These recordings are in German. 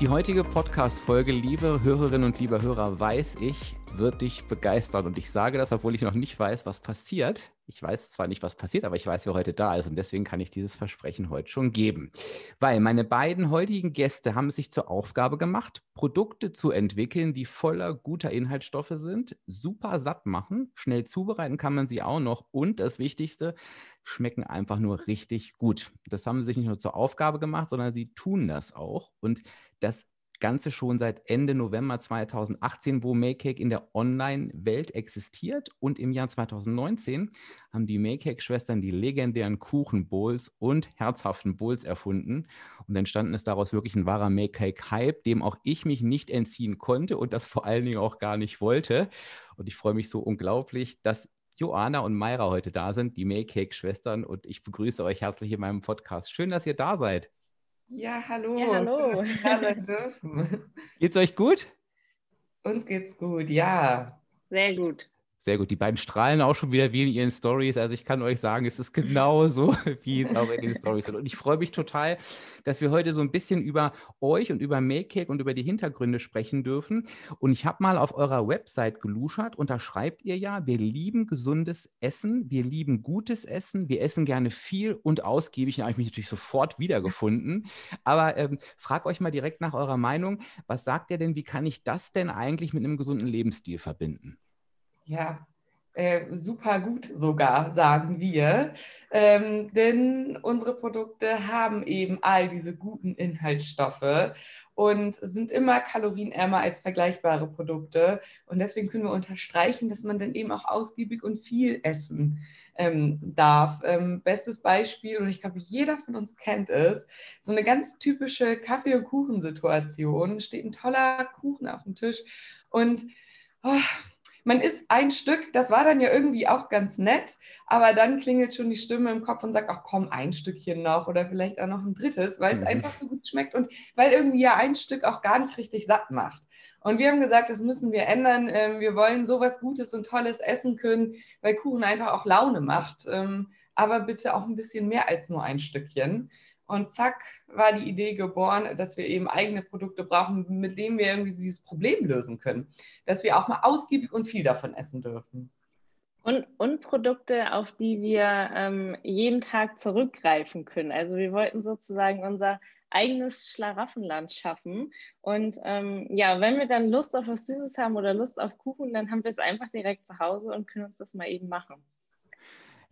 Die heutige Podcast-Folge, liebe Hörerinnen und liebe Hörer, weiß ich, wird dich begeistern. Und ich sage das, obwohl ich noch nicht weiß, was passiert. Ich weiß zwar nicht, was passiert, aber ich weiß, wer heute da ist. Und deswegen kann ich dieses Versprechen heute schon geben. Weil meine beiden heutigen Gäste haben sich zur Aufgabe gemacht, Produkte zu entwickeln, die voller guter Inhaltsstoffe sind, super satt machen, schnell zubereiten kann man sie auch noch. Und das Wichtigste, schmecken einfach nur richtig gut. Das haben sie sich nicht nur zur Aufgabe gemacht, sondern sie tun das auch. Und das Ganze schon seit Ende November 2018, wo Makecake in der Online-Welt existiert. Und im Jahr 2019 haben die Makecake-Schwestern die legendären Kuchen-Bowls und herzhaften Bowls erfunden. Und entstanden ist daraus wirklich ein wahrer Makecake-Hype, dem auch ich mich nicht entziehen konnte und das vor allen Dingen auch gar nicht wollte. Und ich freue mich so unglaublich, dass Joana und Mayra heute da sind, die Makecake-Schwestern. Und ich begrüße euch herzlich in meinem Podcast. Schön, dass ihr da seid. Ja, hallo. Ja, hallo. Geht's euch gut? Uns geht's gut, ja. Sehr gut. Sehr gut. Die beiden strahlen auch schon wieder wie in ihren Stories. Also ich kann euch sagen, es ist genau so, wie es auch in den Stories sind. Und ich freue mich total, dass wir heute so ein bisschen über euch und über Makecake und über die Hintergründe sprechen dürfen. Und ich habe mal auf eurer Website geluschert und da schreibt ihr ja, wir lieben gesundes Essen, wir lieben gutes Essen, wir essen gerne viel und ausgiebig. Da habe ich mich natürlich sofort wiedergefunden. Aber ähm, frag euch mal direkt nach eurer Meinung. Was sagt ihr denn, wie kann ich das denn eigentlich mit einem gesunden Lebensstil verbinden? Ja, äh, super gut sogar, sagen wir. Ähm, denn unsere Produkte haben eben all diese guten Inhaltsstoffe und sind immer kalorienärmer als vergleichbare Produkte. Und deswegen können wir unterstreichen, dass man dann eben auch ausgiebig und viel essen ähm, darf. Ähm, bestes Beispiel, und ich glaube, jeder von uns kennt es, so eine ganz typische Kaffee- und Kuchensituation. Steht ein toller Kuchen auf dem Tisch und oh, man isst ein Stück, das war dann ja irgendwie auch ganz nett, aber dann klingelt schon die Stimme im Kopf und sagt, ach komm, ein Stückchen noch oder vielleicht auch noch ein drittes, weil es mhm. einfach so gut schmeckt und weil irgendwie ja ein Stück auch gar nicht richtig satt macht. Und wir haben gesagt, das müssen wir ändern. Ähm, wir wollen sowas Gutes und Tolles essen können, weil Kuchen einfach auch Laune macht. Ähm, aber bitte auch ein bisschen mehr als nur ein Stückchen. Und zack, war die Idee geboren, dass wir eben eigene Produkte brauchen, mit denen wir irgendwie dieses Problem lösen können. Dass wir auch mal ausgiebig und viel davon essen dürfen. Und, und Produkte, auf die wir ähm, jeden Tag zurückgreifen können. Also wir wollten sozusagen unser eigenes Schlaraffenland schaffen. Und ähm, ja, wenn wir dann Lust auf was Süßes haben oder Lust auf Kuchen, dann haben wir es einfach direkt zu Hause und können uns das mal eben machen.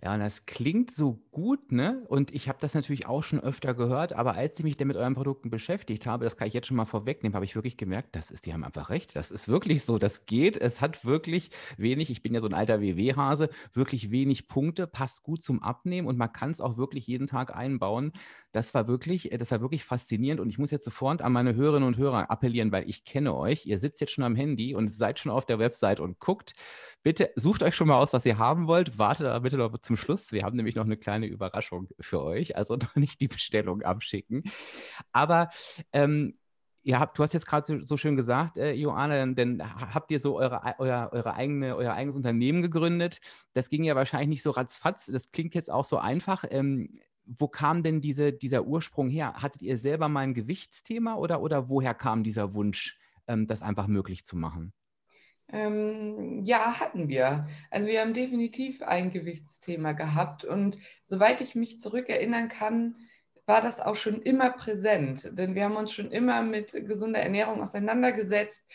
Ja, und das klingt so gut, ne? Und ich habe das natürlich auch schon öfter gehört, aber als ich mich dann mit euren Produkten beschäftigt habe, das kann ich jetzt schon mal vorwegnehmen, habe ich wirklich gemerkt, das ist, die haben einfach recht. Das ist wirklich so, das geht. Es hat wirklich wenig, ich bin ja so ein alter WW-Hase, wirklich wenig Punkte, passt gut zum Abnehmen und man kann es auch wirklich jeden Tag einbauen. Das war wirklich, das war wirklich faszinierend und ich muss jetzt sofort an meine Hörerinnen und Hörer appellieren, weil ich kenne euch. Ihr sitzt jetzt schon am Handy und seid schon auf der Website und guckt. Bitte sucht euch schon mal aus, was ihr haben wollt. Wartet aber bitte noch zum Schluss. Wir haben nämlich noch eine kleine Überraschung für euch. Also noch nicht die Bestellung abschicken. Aber ähm, ihr habt, du hast jetzt gerade so, so, schön gesagt, äh, Joanna, denn habt ihr so eure, euer, eure eigene, euer eigenes Unternehmen gegründet. Das ging ja wahrscheinlich nicht so ratzfatz. Das klingt jetzt auch so einfach. Ähm, wo kam denn diese, dieser Ursprung her? Hattet ihr selber mal ein Gewichtsthema oder, oder woher kam dieser Wunsch, ähm, das einfach möglich zu machen? Ähm, ja, hatten wir. Also wir haben definitiv ein Gewichtsthema gehabt und soweit ich mich zurückerinnern kann, war das auch schon immer präsent, denn wir haben uns schon immer mit gesunder Ernährung auseinandergesetzt,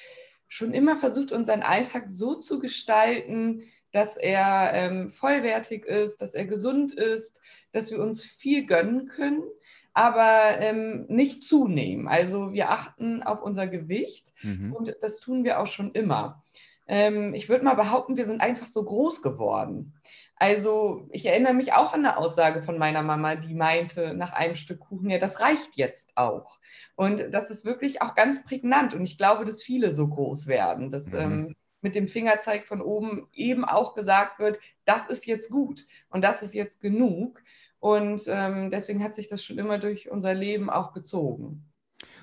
schon immer versucht, unseren Alltag so zu gestalten, dass er ähm, vollwertig ist, dass er gesund ist, dass wir uns viel gönnen können aber ähm, nicht zunehmen. Also wir achten auf unser Gewicht mhm. und das tun wir auch schon immer. Ähm, ich würde mal behaupten, wir sind einfach so groß geworden. Also ich erinnere mich auch an eine Aussage von meiner Mama, die meinte nach einem Stück Kuchen, ja, das reicht jetzt auch. Und das ist wirklich auch ganz prägnant und ich glaube, dass viele so groß werden, dass mhm. ähm, mit dem Fingerzeig von oben eben auch gesagt wird, das ist jetzt gut und das ist jetzt genug. Und ähm, deswegen hat sich das schon immer durch unser Leben auch gezogen.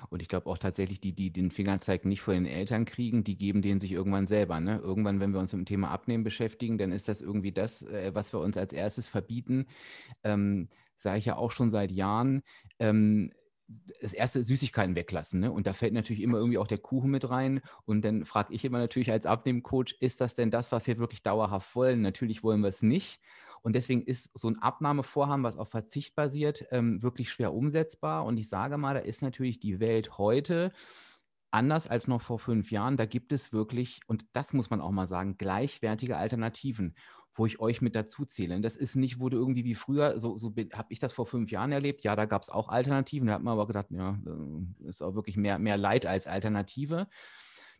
Und ich glaube auch tatsächlich, die, die den Fingerzeig nicht vor den Eltern kriegen, die geben den sich irgendwann selber. Ne? Irgendwann, wenn wir uns mit dem Thema Abnehmen beschäftigen, dann ist das irgendwie das, äh, was wir uns als erstes verbieten. Ähm, Sage ich ja auch schon seit Jahren. Ähm, das erste Süßigkeiten weglassen. Ne? Und da fällt natürlich immer irgendwie auch der Kuchen mit rein. Und dann frage ich immer natürlich als Abnehmcoach, ist das denn das, was wir wirklich dauerhaft wollen? Natürlich wollen wir es nicht. Und deswegen ist so ein Abnahmevorhaben, was auf Verzicht basiert, ähm, wirklich schwer umsetzbar. Und ich sage mal, da ist natürlich die Welt heute anders als noch vor fünf Jahren. Da gibt es wirklich, und das muss man auch mal sagen, gleichwertige Alternativen, wo ich euch mit dazu zähle. Das ist nicht, wurde irgendwie wie früher, so, so habe ich das vor fünf Jahren erlebt. Ja, da gab es auch Alternativen. Da hat man aber gedacht, ja, äh, ist auch wirklich mehr, mehr Leid als Alternative.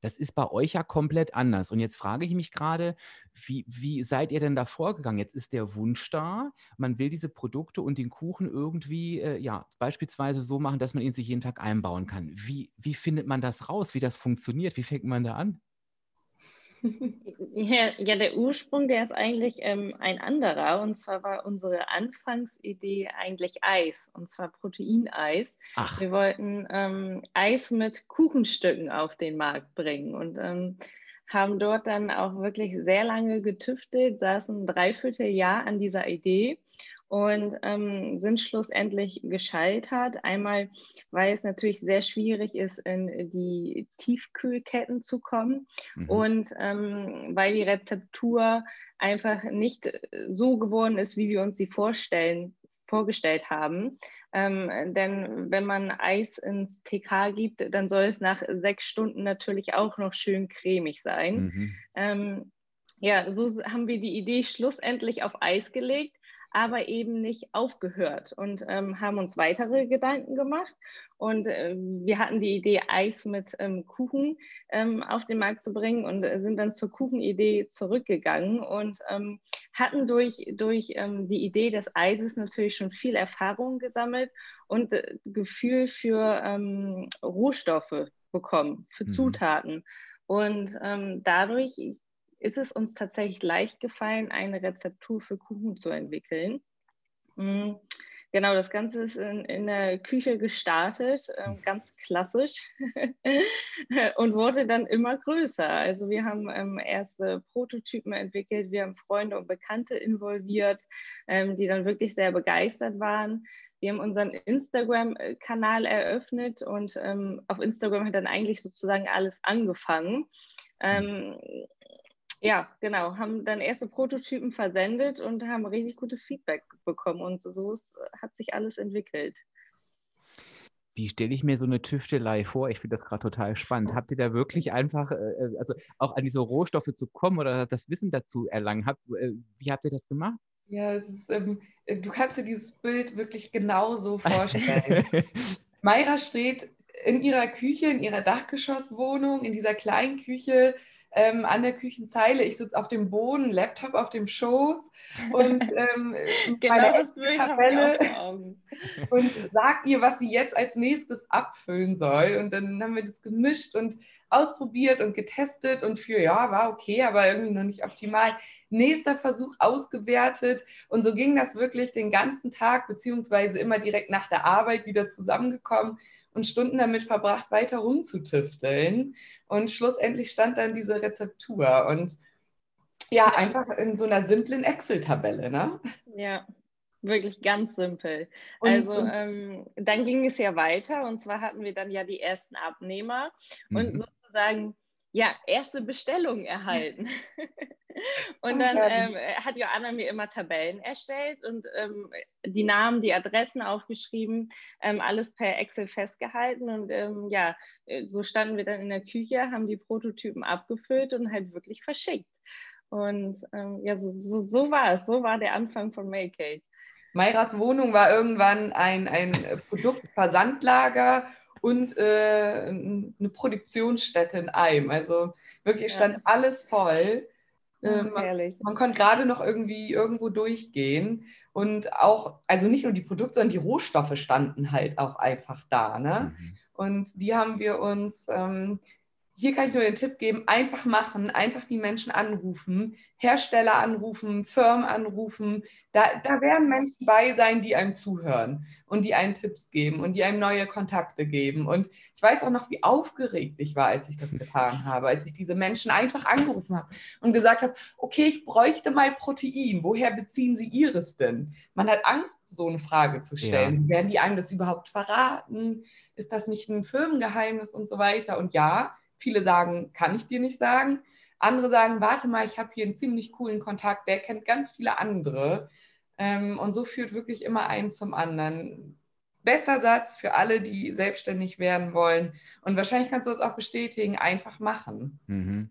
Das ist bei euch ja komplett anders. Und jetzt frage ich mich gerade, wie, wie seid ihr denn da vorgegangen? Jetzt ist der Wunsch da, man will diese Produkte und den Kuchen irgendwie, äh, ja, beispielsweise so machen, dass man ihn sich jeden Tag einbauen kann. Wie, wie findet man das raus, wie das funktioniert? Wie fängt man da an? Ja, ja, der Ursprung, der ist eigentlich ähm, ein anderer. Und zwar war unsere Anfangsidee eigentlich Eis, und zwar Proteineis. Ach. Wir wollten ähm, Eis mit Kuchenstücken auf den Markt bringen und ähm, haben dort dann auch wirklich sehr lange getüftelt, saßen ein Dreivierteljahr an dieser Idee und ähm, sind schlussendlich gescheitert. Einmal, weil es natürlich sehr schwierig ist, in die Tiefkühlketten zu kommen mhm. und ähm, weil die Rezeptur einfach nicht so geworden ist, wie wir uns sie vorstellen, vorgestellt haben. Ähm, denn wenn man Eis ins TK gibt, dann soll es nach sechs Stunden natürlich auch noch schön cremig sein. Mhm. Ähm, ja, so haben wir die Idee schlussendlich auf Eis gelegt aber eben nicht aufgehört und ähm, haben uns weitere Gedanken gemacht. Und äh, wir hatten die Idee, Eis mit ähm, Kuchen ähm, auf den Markt zu bringen und äh, sind dann zur Kuchenidee zurückgegangen und ähm, hatten durch, durch ähm, die Idee des Eises natürlich schon viel Erfahrung gesammelt und äh, Gefühl für ähm, Rohstoffe bekommen, für mhm. Zutaten. Und ähm, dadurch ist es uns tatsächlich leicht gefallen, eine Rezeptur für Kuchen zu entwickeln. Mm, genau, das Ganze ist in, in der Küche gestartet, äh, ganz klassisch, und wurde dann immer größer. Also wir haben ähm, erste Prototypen entwickelt, wir haben Freunde und Bekannte involviert, ähm, die dann wirklich sehr begeistert waren. Wir haben unseren Instagram-Kanal eröffnet und ähm, auf Instagram hat dann eigentlich sozusagen alles angefangen. Ähm, ja, genau. Haben dann erste Prototypen versendet und haben richtig gutes Feedback bekommen. Und so ist, hat sich alles entwickelt. Wie stelle ich mir so eine Tüftelei vor? Ich finde das gerade total spannend. Habt ihr da wirklich einfach, äh, äh, also auch an diese Rohstoffe zu kommen oder das Wissen dazu erlangen? Habt, äh, wie habt ihr das gemacht? Ja, ist, ähm, du kannst dir dieses Bild wirklich genauso vorstellen. Mayra steht in ihrer Küche, in ihrer Dachgeschosswohnung, in dieser kleinen Küche ähm, an der Küchenzeile. Ich sitze auf dem Boden, Laptop auf dem Schoß und ähm, genau meine Tabelle und sag ihr, was sie jetzt als nächstes abfüllen soll. Und dann haben wir das gemischt und ausprobiert und getestet und für, ja, war okay, aber irgendwie noch nicht optimal. Nächster Versuch ausgewertet und so ging das wirklich den ganzen Tag, beziehungsweise immer direkt nach der Arbeit wieder zusammengekommen und Stunden damit verbracht, weiter rumzutüfteln. Und schlussendlich stand dann diese Rezeptur und ja, einfach in so einer simplen Excel-Tabelle, ne? Ja, wirklich ganz simpel. Und, also ähm, dann ging es ja weiter und zwar hatten wir dann ja die ersten Abnehmer mhm. und sozusagen ja, erste Bestellung erhalten. und dann ähm, hat Joanna mir immer Tabellen erstellt und ähm, die Namen, die Adressen aufgeschrieben, ähm, alles per Excel festgehalten. Und ähm, ja, äh, so standen wir dann in der Küche, haben die Prototypen abgefüllt und halt wirklich verschickt. Und ähm, ja, so, so, so, war es. So war der Anfang von Mailcake. Mayras Wohnung war irgendwann ein, ein Produktversandlager und äh, eine Produktionsstätte in einem. Also wirklich stand ja. alles voll. Äh, man, man, konnte gerade noch irgendwie irgendwo durchgehen. Und auch, also nicht nur die Produkte, sondern die Rohstoffe standen halt auch einfach da. Ne? Mhm. Und die haben wir uns ähm, hier kann ich nur den Tipp geben, einfach machen, einfach die Menschen anrufen, Hersteller anrufen, Firmen anrufen. Da, da werden Menschen bei sein, die einem zuhören und die einem Tipps geben und die einem neue Kontakte geben. Und ich weiß auch noch, wie aufgeregt ich war, als ich das getan habe, als ich diese Menschen einfach angerufen habe und gesagt habe, okay, ich bräuchte mal Protein. Woher beziehen Sie Ihres denn? Man hat Angst, so eine Frage zu stellen. Ja. Werden die einem das überhaupt verraten? Ist das nicht ein Firmengeheimnis und so weiter? Und ja, Viele sagen, kann ich dir nicht sagen. Andere sagen, warte mal, ich habe hier einen ziemlich coolen Kontakt, der kennt ganz viele andere. Ähm, und so führt wirklich immer ein zum anderen. Bester Satz für alle, die selbstständig werden wollen. Und wahrscheinlich kannst du das auch bestätigen, einfach machen. Mhm.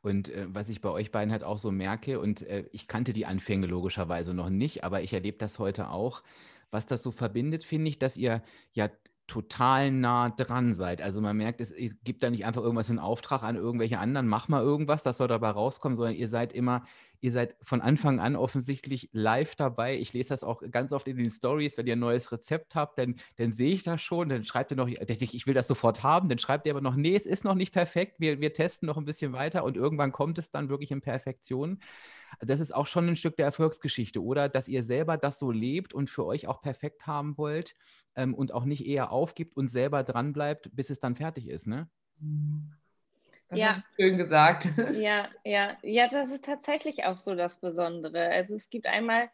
Und äh, was ich bei euch beiden halt auch so merke, und äh, ich kannte die Anfänge logischerweise noch nicht, aber ich erlebe das heute auch, was das so verbindet, finde ich, dass ihr ja total nah dran seid. Also man merkt, es, gibt da nicht einfach irgendwas in Auftrag an irgendwelche anderen, mach mal irgendwas, das soll dabei rauskommen, sondern ihr seid immer, ihr seid von Anfang an offensichtlich live dabei. Ich lese das auch ganz oft in den Stories, wenn ihr ein neues Rezept habt, dann, dann sehe ich das schon, dann schreibt ihr noch, ich will das sofort haben, dann schreibt ihr aber noch, nee, es ist noch nicht perfekt, wir, wir testen noch ein bisschen weiter und irgendwann kommt es dann wirklich in Perfektion das ist auch schon ein Stück der Erfolgsgeschichte, oder? Dass ihr selber das so lebt und für euch auch perfekt haben wollt ähm, und auch nicht eher aufgibt und selber dran bleibt, bis es dann fertig ist, ne? Das ja. ist schön gesagt. Ja, ja, ja, das ist tatsächlich auch so das Besondere. Also es gibt einmal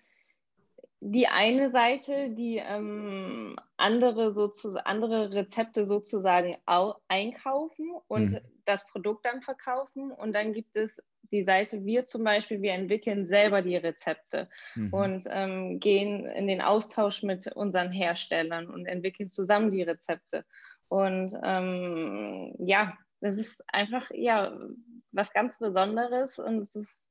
die eine Seite, die ähm, andere, andere Rezepte sozusagen einkaufen und mhm. das Produkt dann verkaufen. Und dann gibt es die Seite, wir zum Beispiel, wir entwickeln selber die Rezepte mhm. und ähm, gehen in den Austausch mit unseren Herstellern und entwickeln zusammen die Rezepte. Und ähm, ja, das ist einfach ja was ganz Besonderes und es ist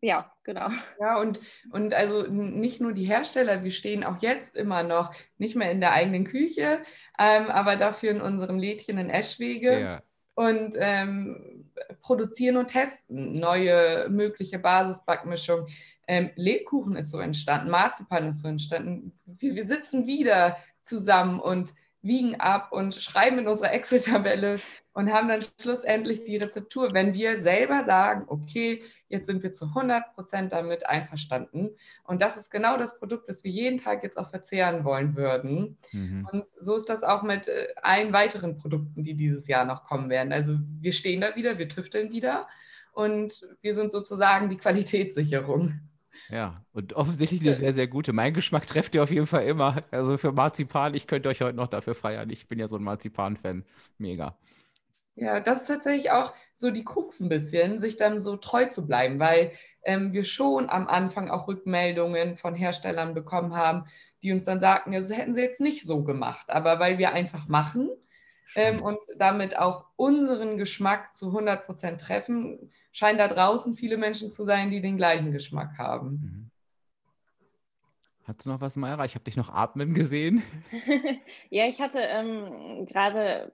ja, genau. Ja, und, und also nicht nur die Hersteller, wir stehen auch jetzt immer noch nicht mehr in der eigenen Küche, ähm, aber dafür in unserem Lädchen in Eschwege. Ja und ähm, produzieren und testen neue mögliche Basisbackmischungen. Ähm, Lebkuchen ist so entstanden, Marzipan ist so entstanden. Wir, wir sitzen wieder zusammen und wiegen ab und schreiben in unserer Excel-Tabelle und haben dann schlussendlich die Rezeptur. Wenn wir selber sagen, okay, jetzt sind wir zu 100 Prozent damit einverstanden und das ist genau das Produkt, das wir jeden Tag jetzt auch verzehren wollen würden. Mhm. Und so ist das auch mit äh, allen weiteren Produkten, die dieses Jahr noch kommen werden. Also wir stehen da wieder, wir tüfteln wieder und wir sind sozusagen die Qualitätssicherung. Ja, und offensichtlich eine sehr, sehr gute. Mein Geschmack trefft ihr auf jeden Fall immer. Also für Marzipan, ich könnte euch heute noch dafür feiern. Ich bin ja so ein Marzipan-Fan. Mega. Ja, das ist tatsächlich auch so die Krux ein bisschen, sich dann so treu zu bleiben, weil ähm, wir schon am Anfang auch Rückmeldungen von Herstellern bekommen haben, die uns dann sagten, ja, das hätten sie jetzt nicht so gemacht. Aber weil wir einfach machen ähm, und damit auch unseren Geschmack zu 100 Prozent treffen, scheinen da draußen viele Menschen zu sein, die den gleichen Geschmack haben. Mhm. Hast du noch was, Mayra? Ich habe dich noch atmen gesehen. ja, ich hatte ähm, gerade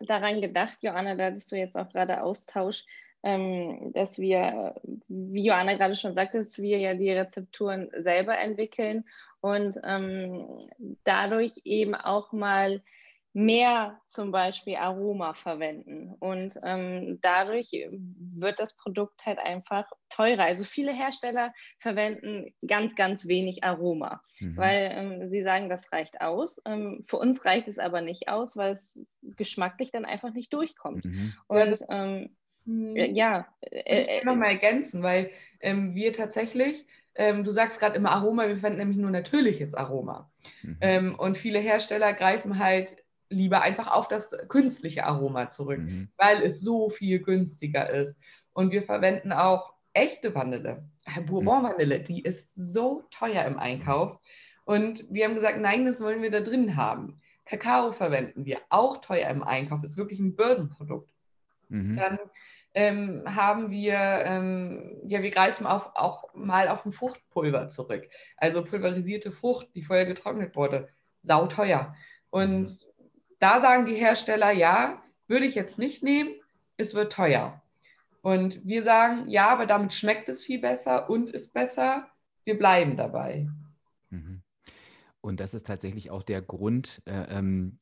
daran gedacht, Joanna, da hattest du jetzt auch gerade Austausch, ähm, dass wir, wie Joanna gerade schon sagte, dass wir ja die Rezepturen selber entwickeln und ähm, dadurch eben auch mal mehr zum Beispiel Aroma verwenden. Und ähm, dadurch wird das Produkt halt einfach teurer. Also viele Hersteller verwenden ganz, ganz wenig Aroma, mhm. weil ähm, sie sagen, das reicht aus. Ähm, für uns reicht es aber nicht aus, weil es geschmacklich dann einfach nicht durchkommt. Mhm. Und ähm, mhm. ja. Äh, ich kann nochmal ergänzen, weil ähm, wir tatsächlich ähm, du sagst gerade immer Aroma, wir verwenden nämlich nur natürliches Aroma. Mhm. Ähm, und viele Hersteller greifen halt lieber einfach auf das künstliche Aroma zurück, mhm. weil es so viel günstiger ist. Und wir verwenden auch echte Vanille, äh, Bourbon-Vanille, die ist so teuer im Einkauf. Und wir haben gesagt, nein, das wollen wir da drin haben. Kakao verwenden wir, auch teuer im Einkauf, ist wirklich ein Börsenprodukt. Mhm. Dann ähm, haben wir, ähm, ja, wir greifen auf, auch mal auf ein Fruchtpulver zurück. Also pulverisierte Frucht, die vorher getrocknet wurde, sauteuer. Und mhm. Da sagen die Hersteller, ja, würde ich jetzt nicht nehmen, es wird teuer. Und wir sagen, ja, aber damit schmeckt es viel besser und ist besser. Wir bleiben dabei. Mhm. Und das ist tatsächlich auch der Grund, äh, ähm,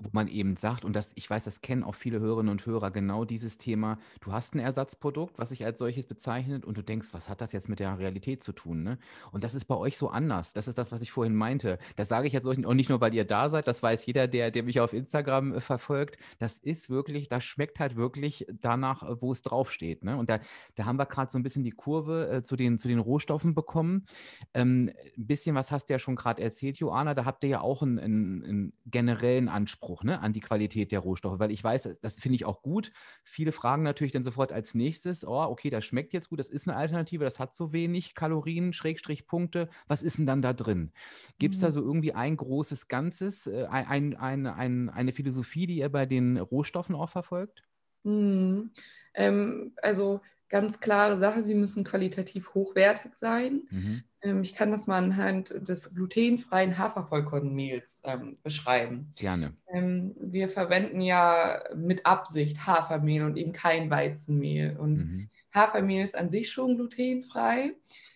wo man eben sagt, und das, ich weiß, das kennen auch viele Hörerinnen und Hörer, genau dieses Thema, du hast ein Ersatzprodukt, was sich als solches bezeichnet, und du denkst, was hat das jetzt mit der Realität zu tun? Ne? Und das ist bei euch so anders. Das ist das, was ich vorhin meinte. Das sage ich jetzt auch nicht nur, weil ihr da seid, das weiß jeder, der, der mich auf Instagram äh, verfolgt. Das ist wirklich, das schmeckt halt wirklich danach, äh, wo es draufsteht. Ne? Und da, da haben wir gerade so ein bisschen die Kurve äh, zu, den, zu den Rohstoffen bekommen. Ähm, ein bisschen was hast du ja schon gerade erzählt, Joana. Da habt ihr ja auch einen, einen, einen generellen Anspruch ne, an die Qualität der Rohstoffe, weil ich weiß, das finde ich auch gut. Viele fragen natürlich dann sofort als nächstes, oh, okay, das schmeckt jetzt gut, das ist eine Alternative, das hat so wenig Kalorien, Schrägstrich Punkte. Was ist denn dann da drin? Gibt es mhm. da so irgendwie ein großes Ganzes, äh, ein, ein, ein, eine Philosophie, die ihr bei den Rohstoffen auch verfolgt? Mhm. Ähm, also ganz klare Sache, sie müssen qualitativ hochwertig sein. Mhm. Ähm, ich kann das mal anhand des glutenfreien Hafervollkornmehls ähm, beschreiben. Gerne. Ähm, wir verwenden ja mit Absicht Hafermehl und eben kein Weizenmehl. Und mhm. Hafermehl ist an sich schon glutenfrei,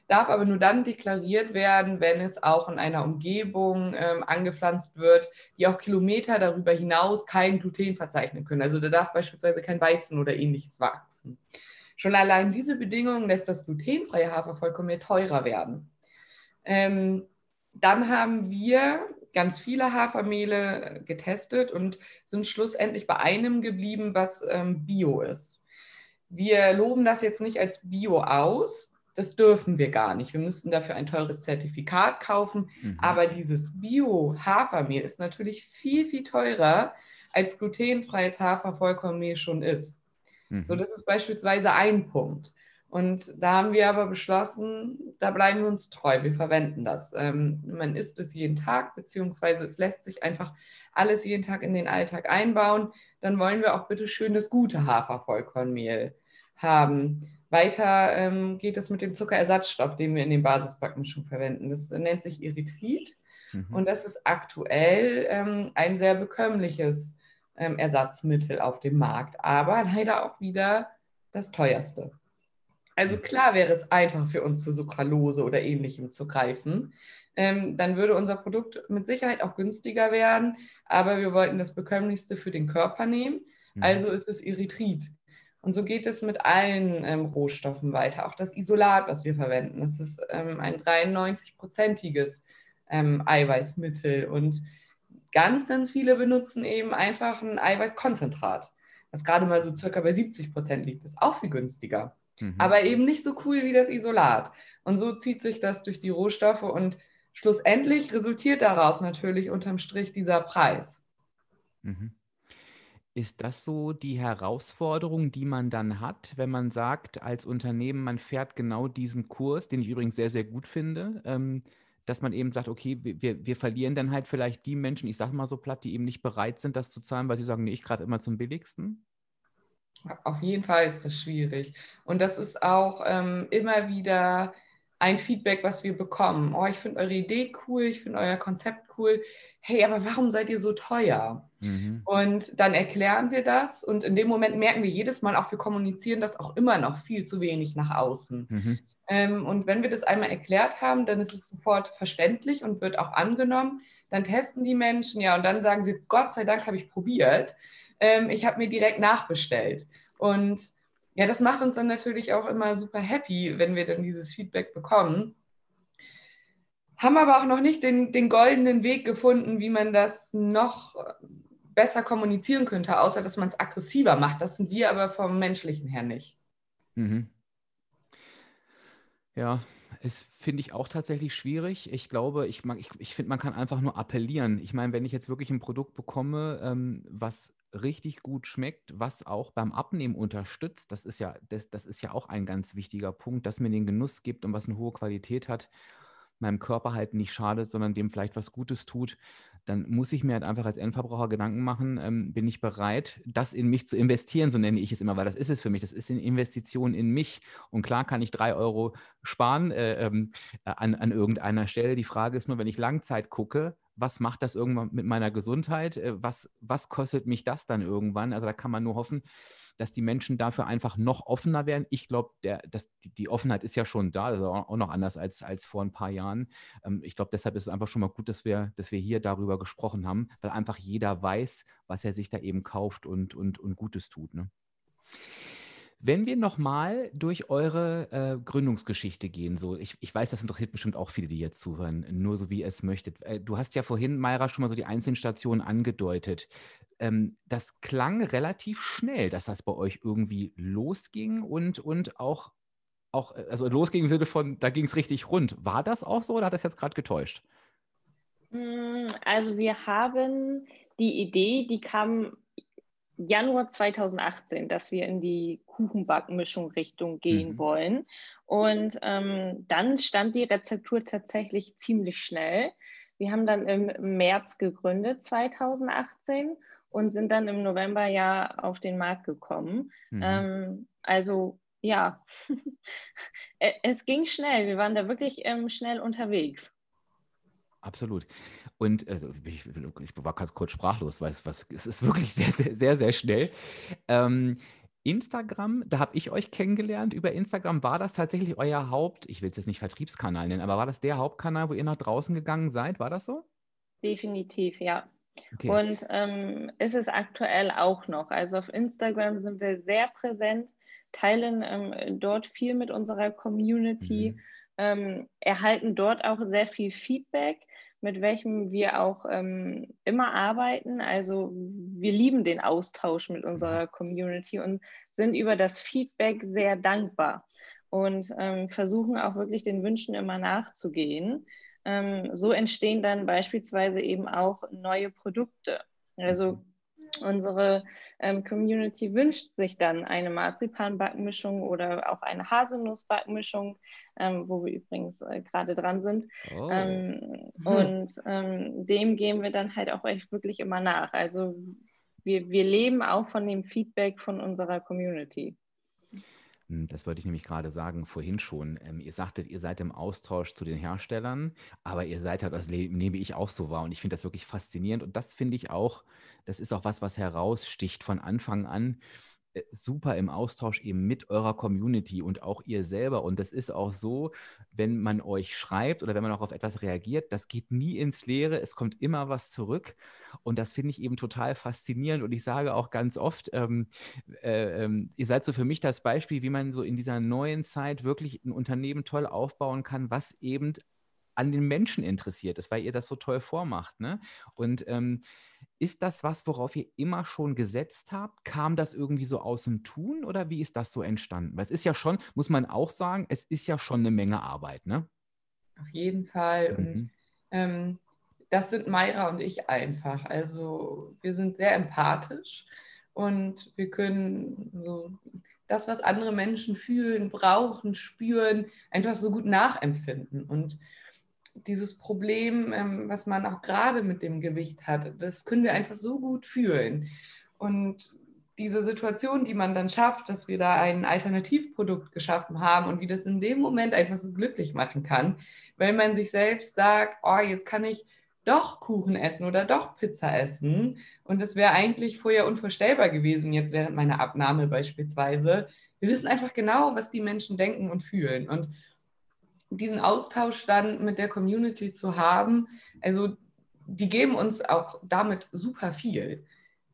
darf aber nur dann deklariert werden, wenn es auch in einer Umgebung ähm, angepflanzt wird, die auch Kilometer darüber hinaus kein Gluten verzeichnen können. Also da darf beispielsweise kein Weizen oder ähnliches wachsen. Schon allein diese Bedingungen lässt das glutenfreie Hafervollkornmehl teurer werden. Ähm, dann haben wir ganz viele Hafermehle getestet und sind schlussendlich bei einem geblieben, was ähm, Bio ist. Wir loben das jetzt nicht als Bio aus. Das dürfen wir gar nicht. Wir müssten dafür ein teures Zertifikat kaufen. Mhm. Aber dieses Bio-Hafermehl ist natürlich viel, viel teurer, als glutenfreies Hafervollkornmehl schon ist. Mhm. So, das ist beispielsweise ein Punkt. Und da haben wir aber beschlossen, da bleiben wir uns treu, wir verwenden das. Ähm, man isst es jeden Tag, beziehungsweise es lässt sich einfach alles jeden Tag in den Alltag einbauen. Dann wollen wir auch bitte schön das gute Hafervollkornmehl haben. Weiter ähm, geht es mit dem Zuckerersatzstoff, den wir in den Basisbackmischungen verwenden. Das nennt sich Erythrit mhm. und das ist aktuell ähm, ein sehr bekömmliches ähm, Ersatzmittel auf dem Markt, aber leider auch wieder das teuerste. Also klar wäre es einfach für uns zu Sucralose oder ähnlichem zu greifen. Ähm, dann würde unser Produkt mit Sicherheit auch günstiger werden, aber wir wollten das bekömmlichste für den Körper nehmen. Mhm. Also ist es Erythrit. Und so geht es mit allen ähm, Rohstoffen weiter. Auch das Isolat, was wir verwenden, das ist ähm, ein 93-prozentiges ähm, Eiweißmittel. Und Ganz, ganz viele benutzen eben einfach ein Eiweißkonzentrat, was gerade mal so circa bei 70 Prozent liegt. Das ist auch viel günstiger. Mhm. Aber eben nicht so cool wie das Isolat. Und so zieht sich das durch die Rohstoffe und schlussendlich resultiert daraus natürlich unterm Strich dieser Preis. Mhm. Ist das so die Herausforderung, die man dann hat, wenn man sagt, als Unternehmen, man fährt genau diesen Kurs, den ich übrigens sehr, sehr gut finde? Ähm, dass man eben sagt, okay, wir, wir verlieren dann halt vielleicht die Menschen, ich sage mal so platt, die eben nicht bereit sind, das zu zahlen, weil sie sagen, nee, ich gerade immer zum billigsten? Auf jeden Fall ist das schwierig. Und das ist auch ähm, immer wieder ein Feedback, was wir bekommen. Oh, ich finde eure Idee cool, ich finde euer Konzept cool. Hey, aber warum seid ihr so teuer? Mhm. Und dann erklären wir das und in dem Moment merken wir jedes Mal auch, wir kommunizieren das auch immer noch viel zu wenig nach außen. Mhm. Ähm, und wenn wir das einmal erklärt haben, dann ist es sofort verständlich und wird auch angenommen. Dann testen die Menschen ja und dann sagen sie, Gott sei Dank habe ich probiert. Ähm, ich habe mir direkt nachbestellt. Und ja, das macht uns dann natürlich auch immer super happy, wenn wir dann dieses Feedback bekommen. Haben aber auch noch nicht den, den goldenen Weg gefunden, wie man das noch besser kommunizieren könnte, außer dass man es aggressiver macht. Das sind wir aber vom menschlichen her nicht. Mhm. Ja, es finde ich auch tatsächlich schwierig. Ich glaube, ich, ich, ich finde, man kann einfach nur appellieren. Ich meine, wenn ich jetzt wirklich ein Produkt bekomme, ähm, was richtig gut schmeckt, was auch beim Abnehmen unterstützt, das ist ja, das, das ist ja auch ein ganz wichtiger Punkt, dass mir den Genuss gibt und was eine hohe Qualität hat meinem Körper halt nicht schadet, sondern dem vielleicht was Gutes tut, dann muss ich mir halt einfach als Endverbraucher Gedanken machen, ähm, bin ich bereit, das in mich zu investieren, so nenne ich es immer, weil das ist es für mich, das ist eine Investition in mich. Und klar kann ich drei Euro sparen äh, ähm, an, an irgendeiner Stelle. Die Frage ist nur, wenn ich Langzeit gucke, was macht das irgendwann mit meiner Gesundheit? Äh, was, was kostet mich das dann irgendwann? Also da kann man nur hoffen, dass die Menschen dafür einfach noch offener werden. Ich glaube, die, die Offenheit ist ja schon da, ist auch noch anders als, als vor ein paar Jahren. Ähm, ich glaube, deshalb ist es einfach schon mal gut, dass wir, dass wir hier darüber gesprochen haben, weil einfach jeder weiß, was er sich da eben kauft und, und, und Gutes tut. Ne? Wenn wir nochmal durch eure äh, Gründungsgeschichte gehen, so, ich, ich weiß, das interessiert bestimmt auch viele, die jetzt zuhören, nur so wie ihr es möchtet. Äh, du hast ja vorhin, Mayra, schon mal so die einzelnen Stationen angedeutet. Ähm, das klang relativ schnell, dass das bei euch irgendwie losging und, und auch, auch, äh, also losging im Sinne von, da ging es richtig rund. War das auch so oder hat das jetzt gerade getäuscht? Hm, also wir haben die Idee, die kam Januar 2018, dass wir in die Kuchenbackmischung Richtung gehen mhm. wollen. Und ähm, dann stand die Rezeptur tatsächlich ziemlich schnell. Wir haben dann im März gegründet, 2018, und sind dann im November ja auf den Markt gekommen. Mhm. Ähm, also ja, es ging schnell. Wir waren da wirklich ähm, schnell unterwegs. Absolut. Und also ich, ich, war ganz kurz sprachlos, weil es, was, es ist wirklich sehr, sehr, sehr, sehr schnell. Ähm, Instagram, da habe ich euch kennengelernt. Über Instagram war das tatsächlich euer Haupt, ich will es jetzt nicht Vertriebskanal nennen, aber war das der Hauptkanal, wo ihr nach draußen gegangen seid? War das so? Definitiv, ja. Okay. Und ähm, ist es aktuell auch noch. Also auf Instagram sind wir sehr präsent, teilen ähm, dort viel mit unserer Community, mhm. ähm, erhalten dort auch sehr viel Feedback mit welchem wir auch ähm, immer arbeiten. Also wir lieben den Austausch mit unserer Community und sind über das Feedback sehr dankbar und ähm, versuchen auch wirklich den Wünschen immer nachzugehen. Ähm, so entstehen dann beispielsweise eben auch neue Produkte. Also mhm. Unsere ähm, Community wünscht sich dann eine Marzipan-Backmischung oder auch eine Haselnuss-Backmischung, ähm, wo wir übrigens äh, gerade dran sind. Oh. Ähm, hm. Und ähm, dem gehen wir dann halt auch echt wirklich immer nach. Also wir, wir leben auch von dem Feedback von unserer Community. Hm, das wollte ich nämlich gerade sagen, vorhin schon. Ähm, ihr sagtet, ihr seid im Austausch zu den Herstellern, aber ihr seid halt, das nehme ich auch so wahr und ich finde das wirklich faszinierend und das finde ich auch, das ist auch was, was heraussticht von Anfang an. Äh, super im Austausch eben mit eurer Community und auch ihr selber. Und das ist auch so, wenn man euch schreibt oder wenn man auch auf etwas reagiert, das geht nie ins Leere, es kommt immer was zurück. Und das finde ich eben total faszinierend. Und ich sage auch ganz oft, ähm, äh, äh, ihr seid so für mich das Beispiel, wie man so in dieser neuen Zeit wirklich ein Unternehmen toll aufbauen kann, was eben an den Menschen interessiert ist, weil ihr das so toll vormacht. Ne? Und ähm, ist das was, worauf ihr immer schon gesetzt habt? Kam das irgendwie so aus dem Tun oder wie ist das so entstanden? Weil es ist ja schon, muss man auch sagen, es ist ja schon eine Menge Arbeit, ne? Auf jeden Fall. Mhm. Und ähm, das sind Mayra und ich einfach. Also wir sind sehr empathisch und wir können so das, was andere Menschen fühlen, brauchen, spüren, einfach so gut nachempfinden. Und dieses Problem, ähm, was man auch gerade mit dem Gewicht hat, das können wir einfach so gut fühlen. Und diese Situation, die man dann schafft, dass wir da ein Alternativprodukt geschaffen haben und wie das in dem Moment einfach so glücklich machen kann, weil man sich selbst sagt, oh, jetzt kann ich doch Kuchen essen oder doch Pizza essen. Und das wäre eigentlich vorher unvorstellbar gewesen, jetzt während meiner Abnahme beispielsweise. Wir wissen einfach genau, was die Menschen denken und fühlen. Und diesen Austausch dann mit der Community zu haben, also die geben uns auch damit super viel.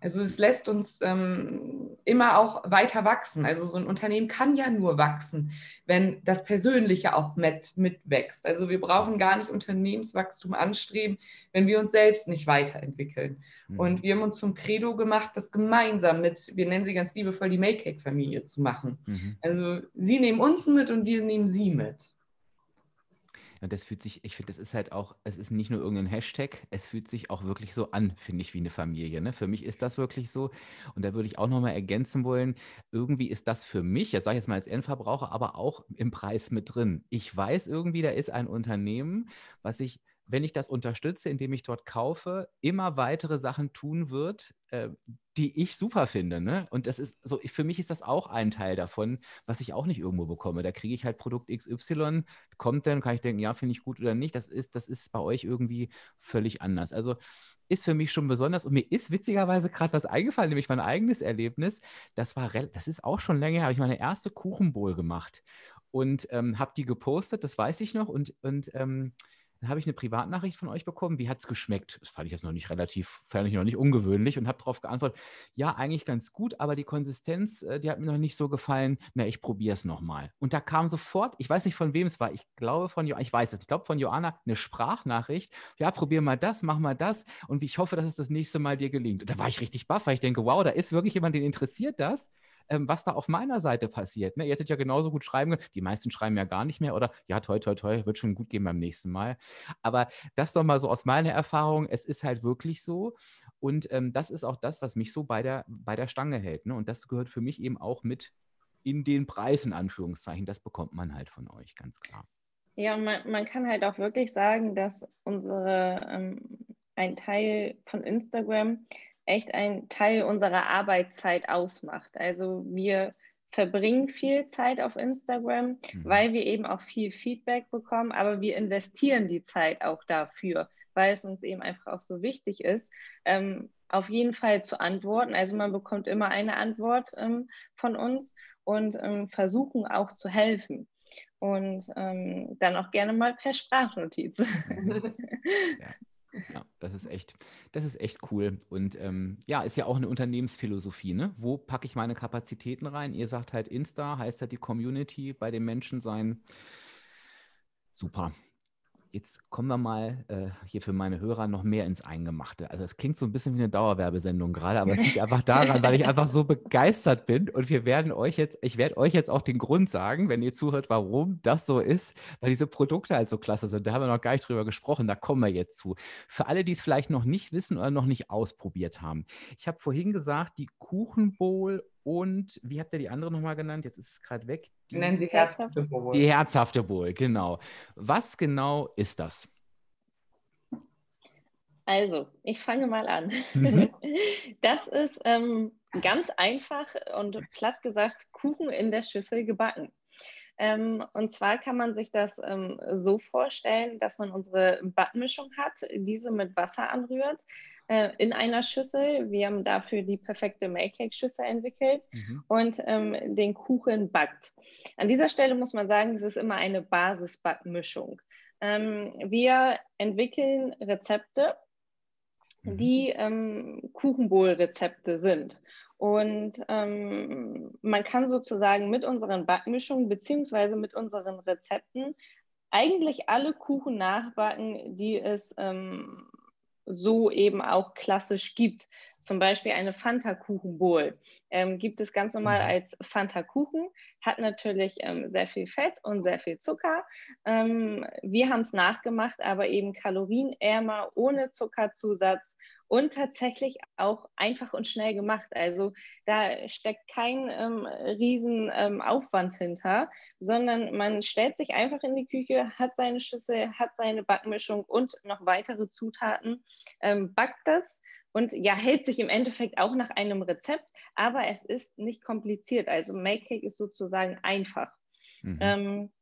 Also es lässt uns ähm, immer auch weiter wachsen. Also so ein Unternehmen kann ja nur wachsen, wenn das Persönliche auch mit, mitwächst. Also wir brauchen gar nicht Unternehmenswachstum anstreben, wenn wir uns selbst nicht weiterentwickeln. Mhm. Und wir haben uns zum Credo gemacht, das gemeinsam mit, wir nennen sie ganz liebevoll die Make-Cake-Familie zu machen. Mhm. Also sie nehmen uns mit und wir nehmen sie mit. Und das fühlt sich, ich finde, das ist halt auch, es ist nicht nur irgendein Hashtag, es fühlt sich auch wirklich so an, finde ich, wie eine Familie. Ne? Für mich ist das wirklich so. Und da würde ich auch nochmal ergänzen wollen, irgendwie ist das für mich, das sage ich jetzt mal als Endverbraucher, aber auch im Preis mit drin. Ich weiß irgendwie, da ist ein Unternehmen, was sich wenn ich das unterstütze, indem ich dort kaufe, immer weitere Sachen tun wird, äh, die ich super finde. Ne? Und das ist so, für mich ist das auch ein Teil davon, was ich auch nicht irgendwo bekomme. Da kriege ich halt Produkt XY, kommt dann, kann ich denken, ja, finde ich gut oder nicht. Das ist, das ist bei euch irgendwie völlig anders. Also ist für mich schon besonders. Und mir ist witzigerweise gerade was eingefallen, nämlich mein eigenes Erlebnis. Das war, das ist auch schon länger, habe ich meine erste Kuchenbowl gemacht und ähm, habe die gepostet, das weiß ich noch. Und, und ähm, dann habe ich eine Privatnachricht von euch bekommen. Wie hat es geschmeckt? Das fand ich jetzt noch nicht relativ, fand ich noch nicht ungewöhnlich und habe darauf geantwortet, ja, eigentlich ganz gut, aber die Konsistenz, äh, die hat mir noch nicht so gefallen. Na, ich probiere es nochmal. Und da kam sofort, ich weiß nicht von wem es war, ich glaube von, ich weiß es, ich glaube von Joanna, eine Sprachnachricht. Ja, probier mal das, mach mal das und ich hoffe, dass es das nächste Mal dir gelingt. Und da war ich richtig baff, weil ich denke, wow, da ist wirklich jemand, den interessiert das was da auf meiner Seite passiert. Ne? Ihr hättet ja genauso gut schreiben können. Die meisten schreiben ja gar nicht mehr oder ja, toi, toi, toi, wird schon gut gehen beim nächsten Mal. Aber das doch mal so aus meiner Erfahrung, es ist halt wirklich so. Und ähm, das ist auch das, was mich so bei der, bei der Stange hält. Ne? Und das gehört für mich eben auch mit in den Preis, in Anführungszeichen. Das bekommt man halt von euch, ganz klar. Ja, man, man kann halt auch wirklich sagen, dass unsere ähm, ein Teil von Instagram echt ein Teil unserer Arbeitszeit ausmacht. Also wir verbringen viel Zeit auf Instagram, mhm. weil wir eben auch viel Feedback bekommen, aber wir investieren die Zeit auch dafür, weil es uns eben einfach auch so wichtig ist, ähm, auf jeden Fall zu antworten. Also man bekommt immer eine Antwort ähm, von uns und ähm, versuchen auch zu helfen. Und ähm, dann auch gerne mal per Sprachnotiz. ja. Ja, das ist echt, das ist echt cool. Und ähm, ja, ist ja auch eine Unternehmensphilosophie, ne? Wo packe ich meine Kapazitäten rein? Ihr sagt halt Insta, heißt halt die Community bei den Menschen sein. Super. Jetzt kommen wir mal äh, hier für meine Hörer noch mehr ins Eingemachte. Also es klingt so ein bisschen wie eine Dauerwerbesendung gerade, aber es liegt einfach daran, weil ich einfach so begeistert bin und wir werden euch jetzt, ich werde euch jetzt auch den Grund sagen, wenn ihr zuhört, warum das so ist, weil diese Produkte halt so klasse sind. Da haben wir noch gar nicht drüber gesprochen, da kommen wir jetzt zu. Für alle, die es vielleicht noch nicht wissen oder noch nicht ausprobiert haben. Ich habe vorhin gesagt, die Kuchenbowl und wie habt ihr die andere nochmal genannt? Jetzt ist es gerade weg. Die, Nennen Sie herzhafte Bowl. Die herzhafte Bowl, genau. Was genau ist das? Also, ich fange mal an. Mhm. Das ist ähm, ganz einfach und platt gesagt Kuchen in der Schüssel gebacken. Ähm, und zwar kann man sich das ähm, so vorstellen, dass man unsere Backmischung hat, diese mit Wasser anrührt, äh, in einer Schüssel. Wir haben dafür die perfekte Make-Cake-Schüssel entwickelt mhm. und ähm, den Kuchen backt. An dieser Stelle muss man sagen, es ist immer eine Basisbackmischung. Ähm, wir entwickeln Rezepte, mhm. die ähm, Kuchenbowl-Rezepte sind. Und ähm, man kann sozusagen mit unseren Backmischungen beziehungsweise mit unseren Rezepten eigentlich alle Kuchen nachbacken, die es ähm, so eben auch klassisch gibt. Zum Beispiel eine Fanta-Kuchen-Bowl ähm, gibt es ganz normal mhm. als Fanta-Kuchen, hat natürlich ähm, sehr viel Fett und sehr viel Zucker. Ähm, wir haben es nachgemacht, aber eben kalorienärmer, ohne Zuckerzusatz und tatsächlich auch einfach und schnell gemacht. Also da steckt kein ähm, riesen ähm, Aufwand hinter, sondern man stellt sich einfach in die Küche, hat seine Schüssel, hat seine Backmischung und noch weitere Zutaten, ähm, backt das und ja, hält sich im Endeffekt auch nach einem Rezept, aber es ist nicht kompliziert. Also Make Cake ist sozusagen einfach. Mhm. Ähm,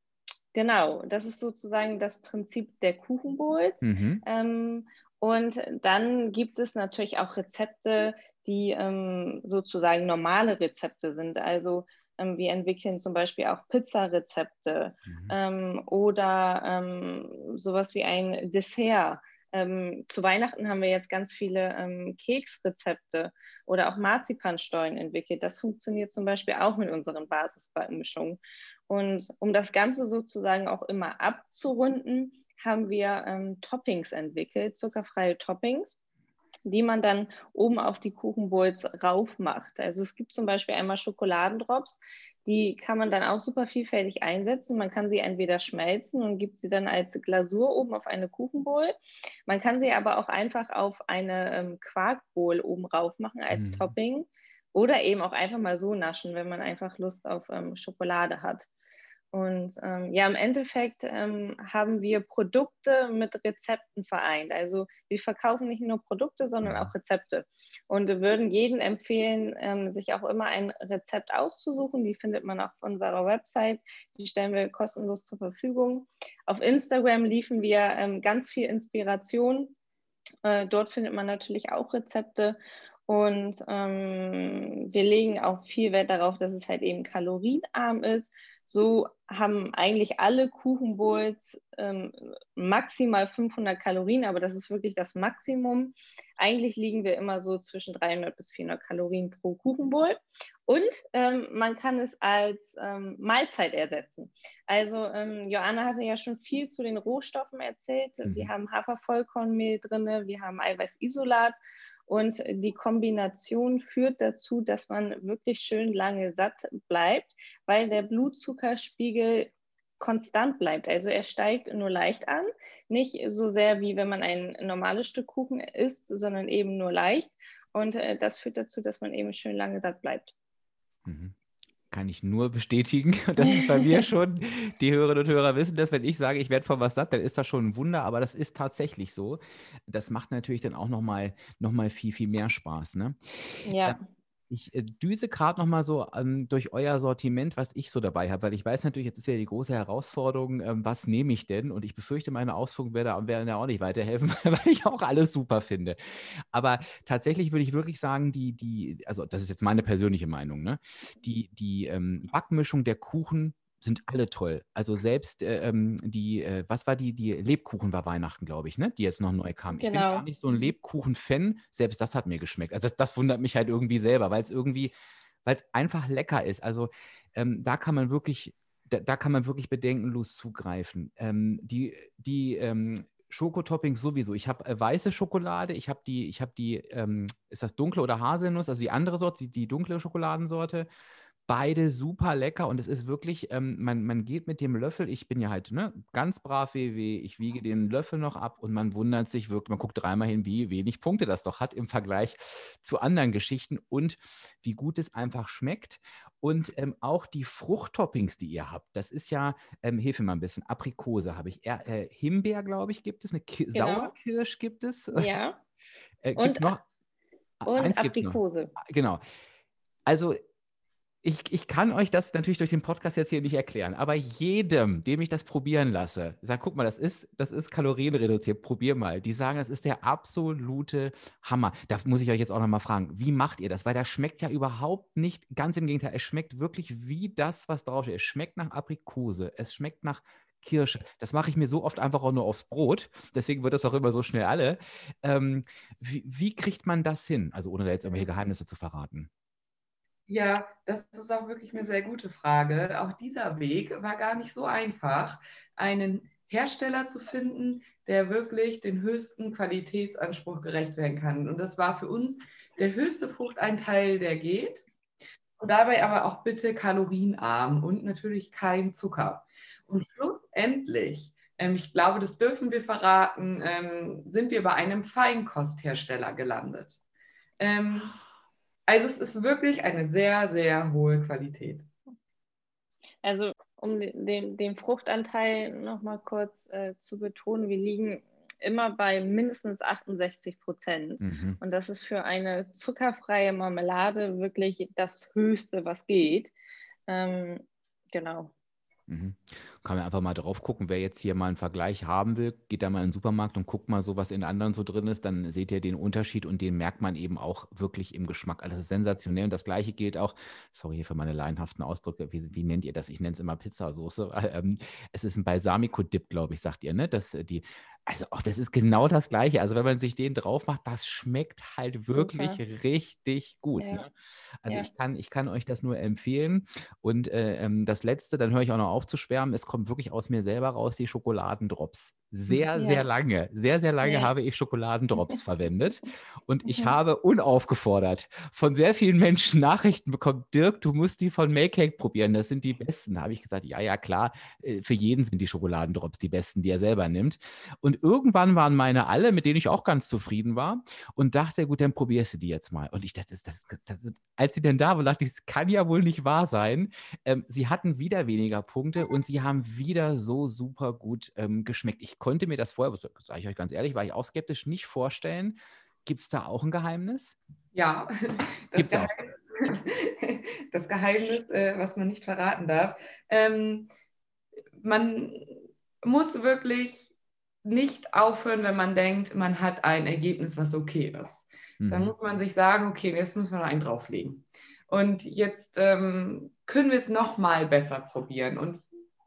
genau, das ist sozusagen das Prinzip der Kuchenbowls. Mhm. Ähm, und dann gibt es natürlich auch Rezepte, die ähm, sozusagen normale Rezepte sind. Also ähm, wir entwickeln zum Beispiel auch Pizzarezepte mhm. ähm, oder ähm, sowas wie ein Dessert. Ähm, zu Weihnachten haben wir jetzt ganz viele ähm, Keksrezepte oder auch Marzipanstollen entwickelt. Das funktioniert zum Beispiel auch mit unseren Basisbackmischungen. Und um das Ganze sozusagen auch immer abzurunden, haben wir ähm, Toppings entwickelt, zuckerfreie Toppings, die man dann oben auf die Kuchenbowls rauf macht. Also es gibt zum Beispiel einmal Schokoladendrops, die kann man dann auch super vielfältig einsetzen. Man kann sie entweder schmelzen und gibt sie dann als Glasur oben auf eine Kuchenbowl. Man kann sie aber auch einfach auf eine ähm, Quarkbowl oben rauf machen als mhm. Topping oder eben auch einfach mal so naschen, wenn man einfach Lust auf ähm, Schokolade hat. Und ähm, ja, im Endeffekt ähm, haben wir Produkte mit Rezepten vereint. Also wir verkaufen nicht nur Produkte, sondern auch Rezepte. Und wir würden jedem empfehlen, ähm, sich auch immer ein Rezept auszusuchen. Die findet man auf unserer Website. Die stellen wir kostenlos zur Verfügung. Auf Instagram liefen wir ähm, ganz viel Inspiration. Äh, dort findet man natürlich auch Rezepte. Und ähm, wir legen auch viel Wert darauf, dass es halt eben kalorienarm ist so haben eigentlich alle Kuchenbowls ähm, maximal 500 Kalorien, aber das ist wirklich das Maximum. Eigentlich liegen wir immer so zwischen 300 bis 400 Kalorien pro Kuchenbowl. Und ähm, man kann es als ähm, Mahlzeit ersetzen. Also ähm, Joanna hatte ja schon viel zu den Rohstoffen erzählt. Mhm. Wir haben Hafervollkornmehl drin, wir haben Eiweißisolat und die Kombination führt dazu, dass man wirklich schön lange satt bleibt, weil der Blutzuckerspiegel konstant bleibt. Also er steigt nur leicht an, nicht so sehr wie wenn man ein normales Stück Kuchen isst, sondern eben nur leicht. Und äh, das führt dazu, dass man eben schön lange satt bleibt. Mhm kann ich nur bestätigen. Das ist bei mir schon, die Hörerinnen und Hörer wissen das, wenn ich sage, ich werde von was satt, dann ist das schon ein Wunder, aber das ist tatsächlich so. Das macht natürlich dann auch nochmal noch mal viel, viel mehr Spaß. Ne? Ja. Ich äh, düse gerade noch mal so ähm, durch euer Sortiment, was ich so dabei habe, weil ich weiß natürlich, jetzt ist wieder die große Herausforderung, ähm, was nehme ich denn? Und ich befürchte, meine Ausführungen werden, werden ja auch nicht weiterhelfen, weil ich auch alles super finde. Aber tatsächlich würde ich wirklich sagen, die, die, also das ist jetzt meine persönliche Meinung, ne? die, die ähm, Backmischung der Kuchen sind alle toll. Also selbst äh, ähm, die, äh, was war die, die Lebkuchen war Weihnachten, glaube ich, ne? Die jetzt noch neu kam. Genau. Ich bin genau. gar nicht so ein Lebkuchen-Fan. Selbst das hat mir geschmeckt. Also das, das wundert mich halt irgendwie selber, weil es irgendwie, weil es einfach lecker ist. Also ähm, da kann man wirklich, da, da, kann man wirklich bedenkenlos zugreifen. Ähm, die, die ähm, Schokotoppings sowieso. Ich habe äh, weiße Schokolade, ich habe die, ich habe die, ähm, ist das dunkle oder Haselnuss, also die andere Sorte, die, die dunkle Schokoladensorte beide super lecker und es ist wirklich, ähm, man, man geht mit dem Löffel, ich bin ja halt ne, ganz brav WW, ich wiege den Löffel noch ab und man wundert sich wirklich, man guckt dreimal hin, wie wenig Punkte das doch hat im Vergleich zu anderen Geschichten und wie gut es einfach schmeckt. Und ähm, auch die Fruchttoppings, die ihr habt, das ist ja, ähm, hilf mir mal ein bisschen, Aprikose habe ich, äh, Himbeer, glaube ich, gibt es, eine Ki genau. Sauerkirsch gibt es. Ja. äh, und, noch, und Aprikose. Genau. Also ich, ich kann euch das natürlich durch den Podcast jetzt hier nicht erklären, aber jedem, dem ich das probieren lasse, sag, guck mal, das ist, das ist kalorienreduziert, probier mal. Die sagen, das ist der absolute Hammer. Da muss ich euch jetzt auch nochmal fragen, wie macht ihr das? Weil das schmeckt ja überhaupt nicht, ganz im Gegenteil, es schmeckt wirklich wie das, was draufsteht. Es schmeckt nach Aprikose, es schmeckt nach Kirsche. Das mache ich mir so oft einfach auch nur aufs Brot. Deswegen wird das auch immer so schnell alle. Ähm, wie, wie kriegt man das hin? Also ohne da jetzt irgendwelche Geheimnisse zu verraten. Ja, das ist auch wirklich eine sehr gute Frage. Auch dieser Weg war gar nicht so einfach, einen Hersteller zu finden, der wirklich den höchsten Qualitätsanspruch gerecht werden kann. Und das war für uns der höchste Fruchteinteil, der geht. Und dabei aber auch bitte kalorienarm und natürlich kein Zucker. Und schlussendlich, ähm, ich glaube, das dürfen wir verraten, ähm, sind wir bei einem Feinkosthersteller gelandet. Also es ist wirklich eine sehr, sehr hohe Qualität. Also um den, den Fruchtanteil nochmal kurz äh, zu betonen, wir liegen immer bei mindestens 68 Prozent. Mhm. Und das ist für eine zuckerfreie Marmelade wirklich das Höchste, was geht. Ähm, genau. Mhm. Kann man einfach mal drauf gucken, wer jetzt hier mal einen Vergleich haben will, geht da mal in den Supermarkt und guckt mal so, was in anderen so drin ist, dann seht ihr den Unterschied und den merkt man eben auch wirklich im Geschmack. Also das ist sensationell und das gleiche gilt auch, sorry hier für meine laienhaften Ausdrücke, wie, wie nennt ihr das? Ich nenne es immer Pizzasoße. Ähm, es ist ein Balsamico-Dip, glaube ich, sagt ihr, ne? Das, die, also auch das ist genau das Gleiche. Also wenn man sich den drauf macht, das schmeckt halt wirklich Super. richtig gut. Ja. Ne? Also ja. ich, kann, ich kann euch das nur empfehlen. Und äh, ähm, das Letzte, dann höre ich auch noch auf zu schwärmen, es kommt wirklich aus mir selber raus, die Schokoladendrops Sehr, Ja. sehr lange. Sehr, sehr lange Ja. habe ich Schokoladendrops verwendet. Und ich Mhm. habe unaufgefordert von sehr vielen Menschen Nachrichten bekommen, Dirk, du musst die von Maycake probieren, das sind die besten. Da habe ich gesagt, ja, ja, klar, äh, für jeden sind die Schokoladendrops die besten, die er selber nimmt. Und irgendwann waren meine alle, mit denen ich auch ganz zufrieden war und dachte, gut, dann probierst du die jetzt mal. Und ich dachte, das, das, das, als sie denn da war, dachte ich, das kann ja wohl nicht wahr sein. Ähm, sie hatten wieder weniger Punkte und sie haben wieder so super gut ähm, geschmeckt. Ich konnte mir das vorher, sage ich euch ganz ehrlich, war ich auch skeptisch, nicht vorstellen. Gibt es da auch ein Geheimnis? Ja, das Gibt's auch. Geheimnis, das Geheimnis äh, was man nicht verraten darf. Ähm, man muss wirklich nicht aufhören, wenn man denkt, man hat ein Ergebnis, was okay ist. Dann Mhm. muss man sich sagen, okay, jetzt müssen wir noch einen drauflegen. Und jetzt ähm, können wir es nochmal besser probieren. Und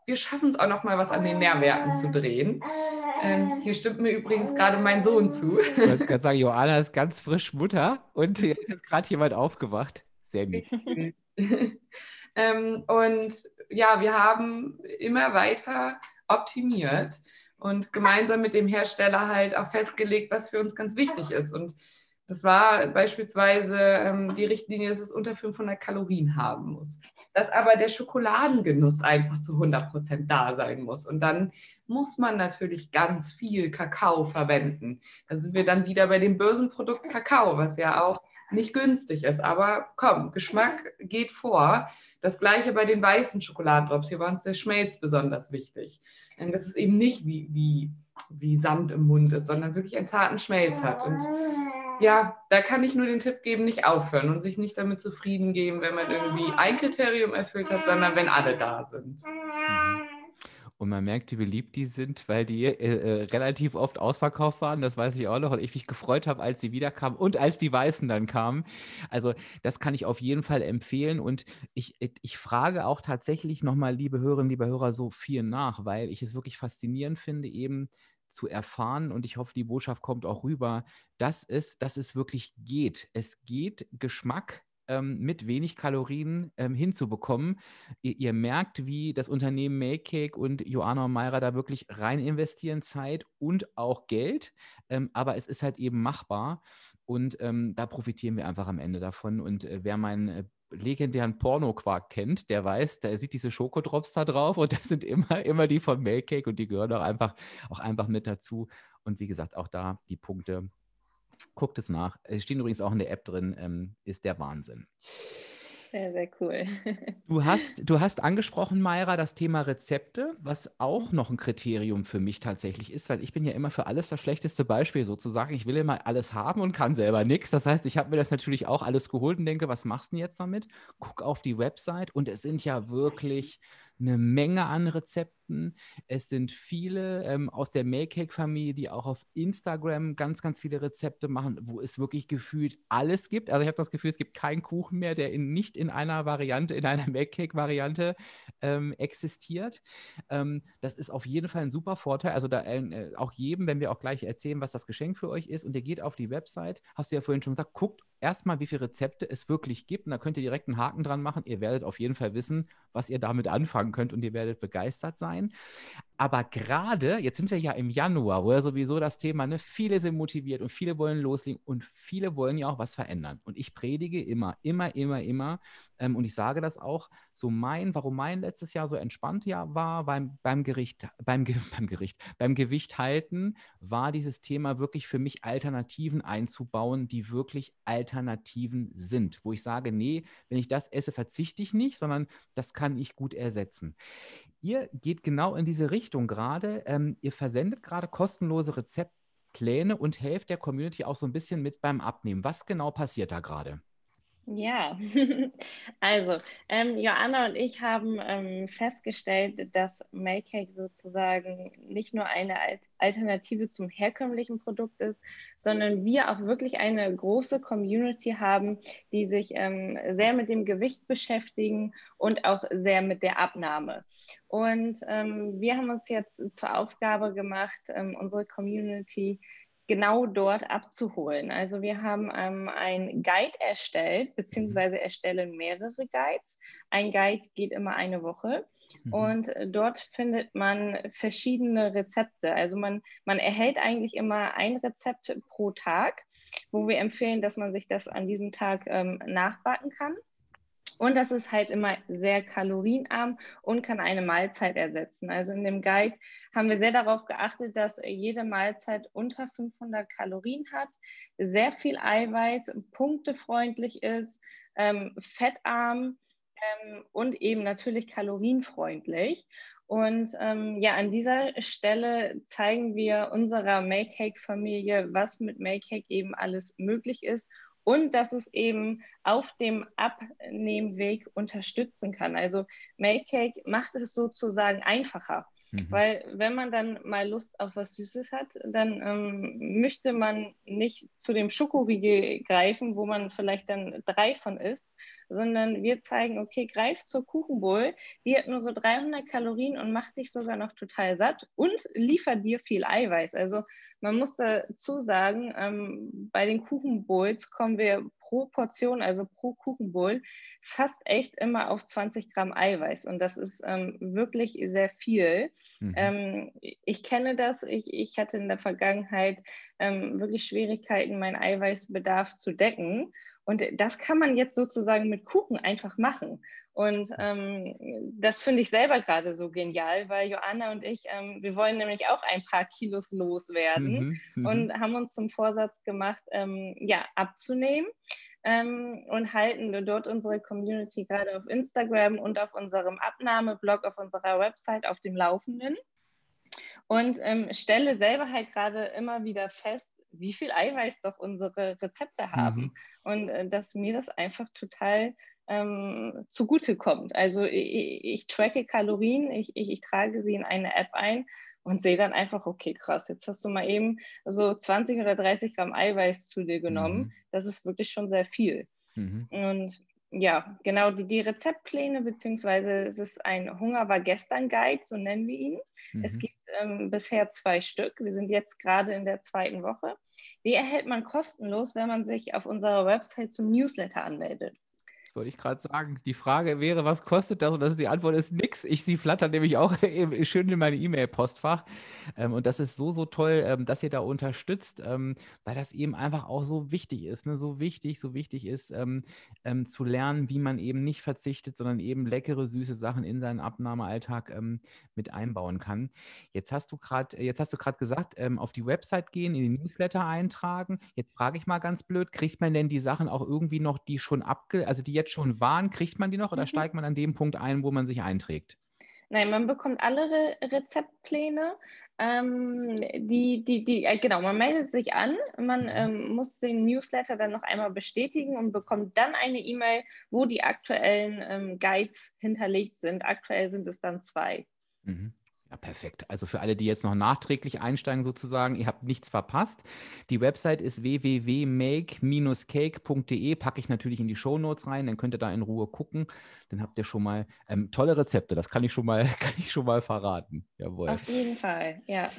wir schaffen es auch nochmal was an den Nährwerten zu drehen. Ähm, hier stimmt mir übrigens gerade mein Sohn zu. Ich wollte gerade sagen, Joanna ist ganz frisch Mutter und hier ist jetzt gerade jemand aufgewacht. Sehr lieb. ähm, und ja, wir haben immer weiter optimiert und gemeinsam mit dem Hersteller halt auch festgelegt, was für uns ganz wichtig ist. Und das war beispielsweise ähm, die Richtlinie, dass es unter 500 Kalorien haben muss. Dass aber der Schokoladengenuss einfach zu 100 Prozent da sein muss. Und dann muss man natürlich ganz viel Kakao verwenden. Da sind wir dann wieder bei dem Börsenprodukt Kakao, was ja auch nicht günstig ist. Aber komm, Geschmack geht vor. Das gleiche bei den weißen Schokoladendrops. Hier war uns der Schmelz besonders wichtig. Dass es eben nicht wie, wie, wie Sand im Mund ist, sondern wirklich einen zarten Schmelz hat. Und ja, da kann ich nur den Tipp geben, nicht aufhören und sich nicht damit zufrieden geben, wenn man irgendwie ein Kriterium erfüllt hat, sondern wenn alle da sind. Und man merkt, wie beliebt die sind, weil die äh, äh, relativ oft ausverkauft waren. Das weiß ich auch noch. Und ich mich gefreut habe, als sie wiederkamen und als die Weißen dann kamen. Also, das kann ich auf jeden Fall empfehlen. Und ich, ich frage auch tatsächlich nochmal, liebe Hörerinnen, liebe Hörer, so viel nach, weil ich es wirklich faszinierend finde, eben zu erfahren und ich hoffe, die Botschaft kommt auch rüber, dass es, dass es wirklich geht. Es geht, Geschmack ähm, mit wenig Kalorien ähm, hinzubekommen. Ihr, ihr, merkt, wie das Unternehmen Makecake und Joanna und Mayra da wirklich rein investieren, Zeit und auch Geld. Ähm, aber es ist halt eben machbar und ähm, da profitieren wir einfach am Ende davon. Und äh, wer meinen äh, legendären Porno-Quark kennt, der weiß, der sieht diese Schokodrops da drauf und das sind immer, immer die von Makecake und die gehören auch einfach, auch einfach mit dazu. Und wie gesagt, auch da die Punkte Guckt es nach. Es stehen übrigens auch in der App drin, ähm, ist der Wahnsinn. Sehr, sehr cool. Du hast, du hast angesprochen, Mayra, das Thema Rezepte, was auch noch ein Kriterium für mich tatsächlich ist, weil ich bin ja immer für alles das schlechteste Beispiel sozusagen. Ich will immer alles haben und kann selber nichts. Das heißt, ich habe mir das natürlich auch alles geholt und denke, was machst du denn jetzt damit? Guck auf die Website und es sind ja wirklich eine Menge an Rezepten. Es sind viele ähm, aus der Makecake-Familie, die auch auf Instagram ganz, ganz viele Rezepte machen, wo es wirklich gefühlt alles gibt. Also ich habe das Gefühl, es gibt keinen Kuchen mehr, der in, nicht in einer Variante, in einer Makecake-Variante ähm, existiert. Ähm, das ist auf jeden Fall ein super Vorteil. Also da äh, auch jedem, wenn wir auch gleich erzählen, was das Geschenk für euch ist und ihr geht auf die Website, hast du ja vorhin schon gesagt, guckt erstmal, wie viele Rezepte es wirklich gibt. Und da könnt ihr direkt einen Haken dran machen. Ihr werdet auf jeden Fall wissen, was ihr damit anfangen könnt und ihr werdet begeistert sein. Aber gerade, jetzt sind wir ja im Januar, wo ja sowieso das Thema, ne, viele sind motiviert und viele wollen loslegen und viele wollen ja auch was verändern. Und ich predige immer, immer, immer, immer, ähm, und ich sage das auch, so mein, warum mein letztes Jahr so entspannt ja war beim, beim Gericht, beim, beim Gericht, beim Gewicht halten, war dieses Thema wirklich für mich Alternativen einzubauen, die wirklich Alternativen sind, wo ich sage, nee, wenn ich das esse, verzichte ich nicht, sondern das kann ich gut ersetzen. Ihr geht genau in diese Richtung gerade. Ähm, ihr versendet gerade kostenlose Rezeptpläne und helft der Community auch so ein bisschen mit beim Abnehmen. Was genau passiert da gerade? Ja, also ähm, Joanna und ich haben ähm, festgestellt, dass Makecake sozusagen nicht nur eine Alternative zum herkömmlichen Produkt ist, sondern wir auch wirklich eine große Community haben, die sich ähm, sehr mit dem Gewicht beschäftigen und auch sehr mit der Abnahme. Und ähm, wir haben uns jetzt zur Aufgabe gemacht, ähm, unsere Community genau dort abzuholen. Also wir haben ähm, ein Guide erstellt, beziehungsweise erstellen mehrere Guides. Ein Guide geht immer eine Woche. Mhm. Und dort findet man verschiedene Rezepte. Also man, man erhält eigentlich immer ein Rezept pro Tag, wo wir empfehlen, dass man sich das an diesem Tag ähm, nachbacken kann. Und das ist halt immer sehr kalorienarm und kann eine Mahlzeit ersetzen. Also in dem Guide haben wir sehr darauf geachtet, dass jede Mahlzeit unter 500 Kalorien hat, sehr viel Eiweiß, punktefreundlich ist, ähm, fettarm ähm, und eben natürlich kalorienfreundlich. Und ähm, ja, an dieser Stelle zeigen wir unserer Make-Cake-Familie, was mit Make-Cake eben alles möglich ist und dass es eben auf dem Abnehmweg unterstützen kann. Also Make-Cake macht es sozusagen einfacher. Mhm. Weil wenn man dann mal Lust auf was Süßes hat, dann ähm, möchte man nicht zu dem Schokoriegel greifen, wo man vielleicht dann drei von isst, sondern wir zeigen, okay, greif zur Kuchenbowl, die hat nur so 300 Kalorien und macht dich sogar noch total satt und liefert dir viel Eiweiß. Also man muss dazu sagen, ähm, bei den Kuchenbowls kommen wir pro Portion, also pro Kuchenbowl, fast echt immer auf 20 Gramm Eiweiß. Und das ist ähm, wirklich sehr viel. Mhm. Ähm, ich kenne das. Ich, ich hatte in der Vergangenheit ähm, wirklich Schwierigkeiten, meinen Eiweißbedarf zu decken. Und das kann man jetzt sozusagen mit Kuchen einfach machen. Und ähm, das finde ich selber gerade so genial, weil Joanna und ich, ähm, wir wollen nämlich auch ein paar Kilos loswerden mhm, mhm. und haben uns zum Vorsatz gemacht, ähm, ja, abzunehmen. Ähm, und halten dort unsere Community gerade auf Instagram und auf unserem Abnahmeblog auf unserer Website auf dem Laufenden. Und ähm, stelle selber halt gerade immer wieder fest, wie viel Eiweiß doch unsere Rezepte haben. Mhm. Und äh, dass mir das einfach total ähm, zugutekommt. Also ich, ich, tracke Kalorien, ich, ich, ich trage sie in eine App ein und sehe dann einfach, okay, krass, jetzt hast du mal eben so 20 oder 30 Gramm Eiweiß zu dir genommen. Mhm. Das ist wirklich schon sehr viel. Mhm. Und ja, genau, die, die Rezeptpläne, beziehungsweise es ist ein Hunger war gestern Guide, so nennen wir ihn. Mhm. Es gibt ähm, bisher zwei Stück. Wir sind jetzt gerade in der zweiten Woche. Die erhält man kostenlos, wenn man sich auf unserer Website zum Newsletter anmeldet wollte ich gerade sagen. Die Frage wäre, was kostet das? Und das ist, die Antwort ist nix. Ich sie flattern nämlich auch schön in meine E-Mail-Postfach. Ähm, und das ist so, so toll, ähm, dass ihr da unterstützt, ähm, weil das eben einfach auch so wichtig ist. Ne? So wichtig, so wichtig ist, ähm, ähm, zu lernen, wie man eben nicht verzichtet, sondern eben leckere, süße Sachen in seinen Abnahmealltag ähm, mit einbauen kann. Jetzt hast du gerade, jetzt hast du gerade gesagt, auf die Website gehen, in die Newsletter eintragen. Jetzt frage ich mal ganz blöd, kriegt man denn die Sachen auch irgendwie noch, die schon abge, also die jetzt schon waren, kriegt man die noch oder mhm. steigt man an dem Punkt ein, wo man sich einträgt? Nein, man bekommt alle Re Rezeptpläne. Ähm, die, die, die, äh, genau, man meldet sich an, man mhm. ähm, muss den Newsletter dann noch einmal bestätigen und bekommt dann eine E-Mail, wo die aktuellen ähm, Guides hinterlegt sind. Aktuell sind es dann zwei. Mhm. Ja, perfekt. Also für alle, die jetzt noch nachträglich einsteigen sozusagen, ihr habt nichts verpasst. Die Website ist www.make-cake.de, packe ich natürlich in die Show Notes rein, dann könnt ihr da in Ruhe gucken. Dann habt ihr schon mal ähm, tolle Rezepte, das kann ich schon mal, kann ich schon mal verraten. Jawohl. Auf jeden Fall, ja.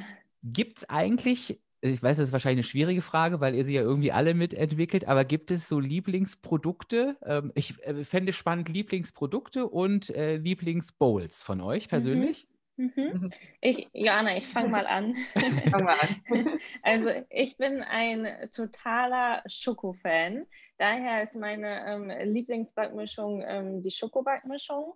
Gibt es eigentlich ich weiß, das ist wahrscheinlich eine schwierige Frage, weil ihr sie ja irgendwie alle mitentwickelt, aber gibt es so Lieblingsprodukte? Ähm, ich äh, fände spannend Lieblingsprodukte und äh, Lieblingsbowls von euch persönlich. Mhm. Mhm. Ich, Joanna, ich fange mal an. Fang mal an. Also ich bin ein totaler Schoko-Fan. Daher ist meine ähm, Lieblingsbackmischung ähm, die Schokobackmischung.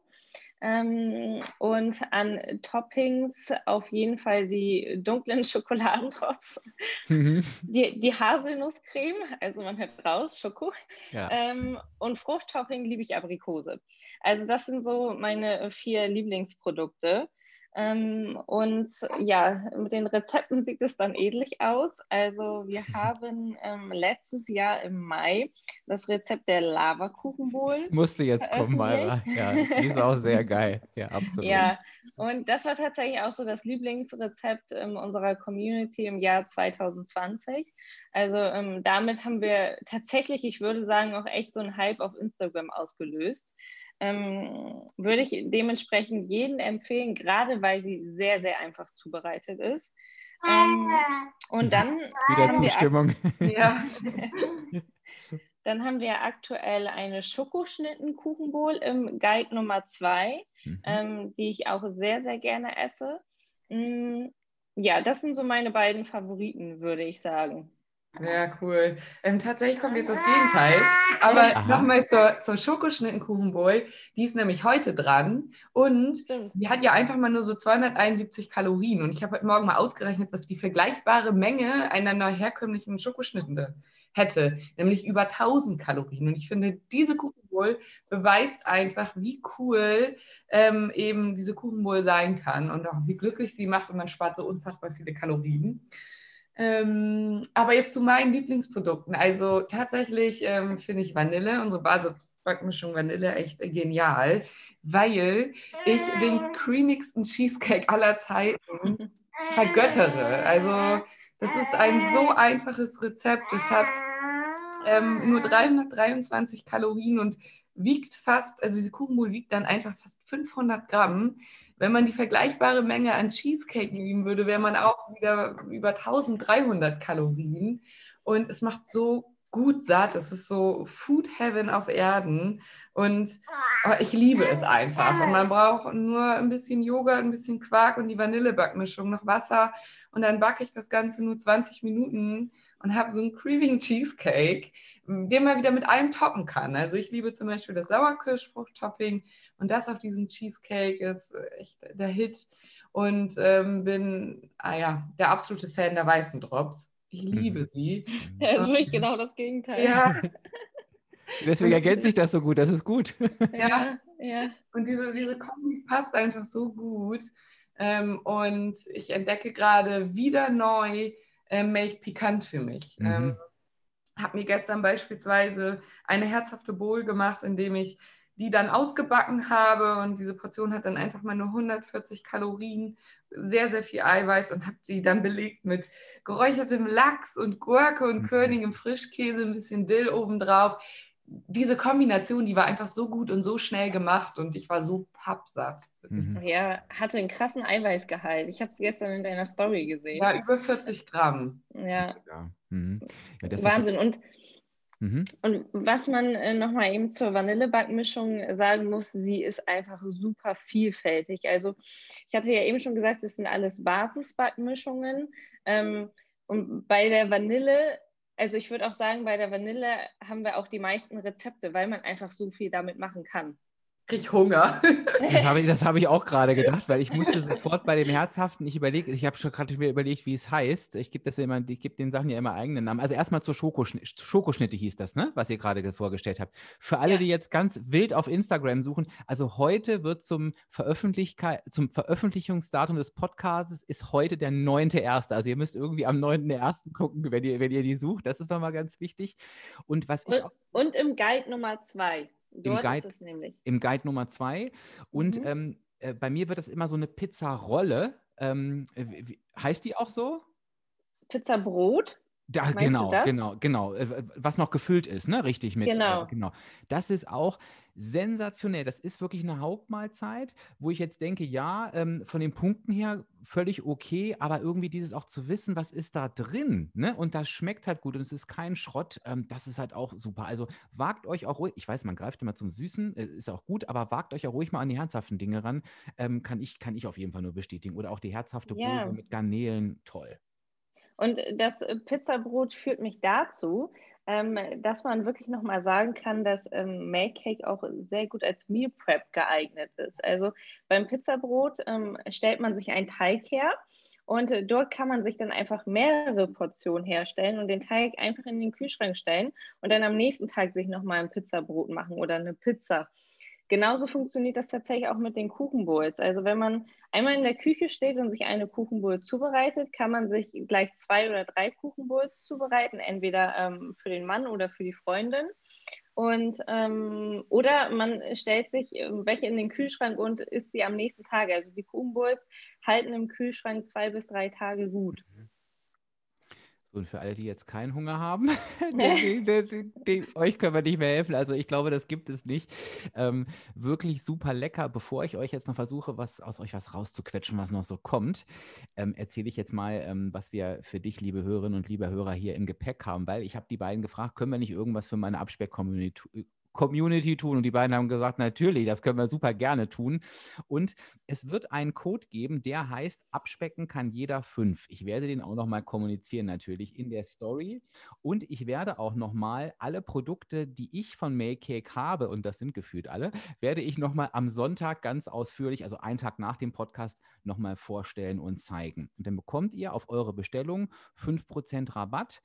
Ähm, und an Toppings auf jeden Fall die dunklen Schokoladendrops, mhm. die, die Haselnusscreme, also man hört raus, Schoko. Ja. Ähm, und Fruchttopping liebe ich Aprikose. Also das sind so meine vier Lieblingsprodukte. Ähm, und ja, mit den Rezepten sieht es dann ähnlich aus. Also wir haben ähm, letztes Jahr im Mai das Rezept der Lavakuchenbowl. Das musste jetzt kommen, Mayra. Ja, die ist auch sehr geil. Ja, absolut. Ja, und das war tatsächlich auch so das Lieblingsrezept ähm, unserer Community im Jahr 2020. Also ähm, damit haben wir tatsächlich, ich würde sagen, auch echt so einen Hype auf Instagram ausgelöst ähm, würde ich dementsprechend jeden empfehlen, gerade weil sie sehr, sehr einfach zubereitet ist. Ähm, und dann wieder Zustimmung. ja. Dann haben wir aktuell eine Schokoschnitten-Kuchenbowl im Guide Nummer 2, mhm. ähm, die ich auch sehr, sehr gerne esse. Mm, ja, das sind so meine beiden Favoriten, würde ich sagen. Ja, cool. Ähm, tatsächlich kommt jetzt das Gegenteil. Aber nochmal zur, zur Schokoschnittenkuchenbowl. Die ist nämlich heute dran. Und die hat ja einfach mal nur so 271 Kalorien. Und ich habe heute Morgen mal ausgerechnet, was die vergleichbare Menge einer herkömmlichen Schokoschnitte hätte. Nämlich über 1000 Kalorien. Und ich finde, diese Kuchenbowl beweist einfach, wie cool ähm, eben diese Kuchenbowl sein kann. Und auch wie glücklich sie macht. Und man spart so unfassbar viele Kalorien. Ähm, aber jetzt zu meinen Lieblingsprodukten. Also tatsächlich ähm, finde ich Vanille, unsere Basisbackmischung Vanille, echt genial, weil ich den creamigsten Cheesecake aller Zeiten vergöttere. Also das ist ein so einfaches Rezept. Es hat ähm, nur 323 Kalorien und wiegt fast, also diese Kuchenbowl wiegt dann einfach fast 500 Gramm. Wenn man die vergleichbare Menge an Cheesecake nehmen würde, wäre man auch wieder über 1300 Kalorien. Und es macht so gut satt. Es ist so Food Heaven auf Erden. Und oh, ich liebe es einfach. Und man braucht nur ein bisschen Joghurt, ein bisschen Quark und die Vanillebackmischung, noch Wasser. Und dann backe ich das Ganze nur 20 Minuten und habe so einen creamigen Cheesecake, den man wieder mit allem toppen kann. Also ich liebe zum Beispiel das Sauerkirschfrucht-Topping und das auf diesem Cheesecake ist echt der Hit und ähm, bin ah ja, der absolute Fan der weißen Drops. Ich liebe mhm. sie. Ja, ist wirklich genau das Gegenteil. Ja. Deswegen ergänzt sich das so gut, das ist gut. Ja, ja. Und diese, diese Kombi passt einfach so gut. Ähm, und ich entdecke gerade wieder neu äh, Make Pikant für mich. Mhm. Ähm, habe mir gestern beispielsweise eine herzhafte Bowl gemacht, indem ich die dann ausgebacken habe und diese Portion hat dann einfach mal nur 140 Kalorien, sehr, sehr viel Eiweiß und habe sie dann belegt mit geräuchertem Lachs und Gurke und mhm. Körnigem Frischkäse, ein bisschen Dill obendrauf diese Kombination, die war einfach so gut und so schnell gemacht und ich war so pappsatt. Mhm. Ja, hatte einen krassen Eiweißgehalt. Ich habe es gestern in deiner Story gesehen. Ja, über 40 Gramm. Ja. ja. Mhm. ja Wahnsinn. Und, mhm. und was man äh, nochmal eben zur Vanillebackmischung sagen muss, sie ist einfach super vielfältig. Also ich hatte ja eben schon gesagt, das sind alles Basisbackmischungen. Ähm, und bei der Vanille also ich würde auch sagen, bei der Vanille haben wir auch die meisten Rezepte, weil man einfach so viel damit machen kann kriege Hunger. Das habe ich, hab ich auch gerade gedacht, weil ich musste sofort bei dem Herzhaften, ich überlege, ich habe schon gerade überlegt, wie es heißt. Ich gebe immer, den Sachen ja immer eigenen Namen. Also erstmal zur Schokoschnitte, Schokoschnitte hieß das, ne? Was ihr gerade vorgestellt habt. Für alle, ja. die jetzt ganz wild auf Instagram suchen, also heute wird zum, zum Veröffentlichungsdatum des Podcasts ist heute der 9.1. Also ihr müsst irgendwie am 9.1. gucken, wenn ihr, wenn ihr die sucht. Das ist nochmal ganz wichtig. Und was ich auch, und im Guide Nummer zwei. Dort im Guide. Im Guide Nummer zwei. Und mhm. ähm, äh, bei mir wird das immer so eine Pizzarolle. Ähm, wie, heißt die auch so? Pizzabrot? Da, genau, genau, genau. Äh, was noch gefüllt ist, ne? Richtig mit. Genau. Äh, genau. Das ist auch sensationell. Das ist wirklich eine Hauptmahlzeit, wo ich jetzt denke, ja, ähm, von den Punkten her völlig okay, aber irgendwie dieses auch zu wissen, was ist da drin, ne? Und das schmeckt halt gut und es ist kein Schrott. Ähm, das ist halt auch super. Also wagt euch auch ruhig. Ich weiß, man greift immer zum Süßen, äh, ist auch gut, aber wagt euch auch ruhig mal an die herzhaften Dinge ran. Ähm, kann ich, kann ich auf jeden Fall nur bestätigen. Oder auch die herzhafte ja. Bose mit Garnelen, toll. Und das äh, Pizzabrot führt mich dazu, ähm, dass man wirklich nochmal sagen kann, dass ähm, Make Cake auch sehr gut als Meal Prep geeignet ist. Also beim Pizzabrot ähm, stellt man sich einen Teig her und äh, dort kann man sich dann einfach mehrere Portionen herstellen und den Teig einfach in den Kühlschrank stellen und dann am nächsten Tag sich nochmal ein Pizzabrot machen oder eine Pizza. Genauso funktioniert das tatsächlich auch mit den Kuchenbowls. Also wenn man einmal in der Küche steht und sich eine Kuchenbowl zubereitet, kann man sich gleich zwei oder drei Kuchenbowls zubereiten, entweder ähm, für den Mann oder für die Freundin. Und ähm, oder man stellt sich ähm, welche in den Kühlschrank und isst sie am nächsten Tag. Also die Kuchenbowls halten im Kühlschrank zwei bis drei Tage gut. Und für alle, die jetzt keinen Hunger haben, den, den, den, euch können wir nicht mehr helfen. Also ich glaube, das gibt es nicht. Ähm, wirklich super lecker. Bevor ich euch jetzt noch versuche, was aus euch was rauszuquetschen, was noch so kommt, ähm, erzähle ich jetzt mal, ähm, was wir für dich, liebe Hörerinnen und liebe Hörer, hier im Gepäck haben, weil ich habe die beiden gefragt, können wir nicht irgendwas für meine Abspeck-Community Community tun. Und die beiden haben gesagt, natürlich, das können wir super gerne tun. Und es wird einen Code geben, der heißt, abspecken kann jeder fünf. Ich werde den auch nochmal kommunizieren, natürlich in der Story. Und ich werde auch nochmal alle Produkte, die ich von Maycake habe, und das sind gefühlt alle, werde ich nochmal am Sonntag ganz ausführlich, also einen Tag nach dem Podcast, nochmal vorstellen und zeigen. Und dann bekommt ihr auf eure Bestellung 5% Rabatt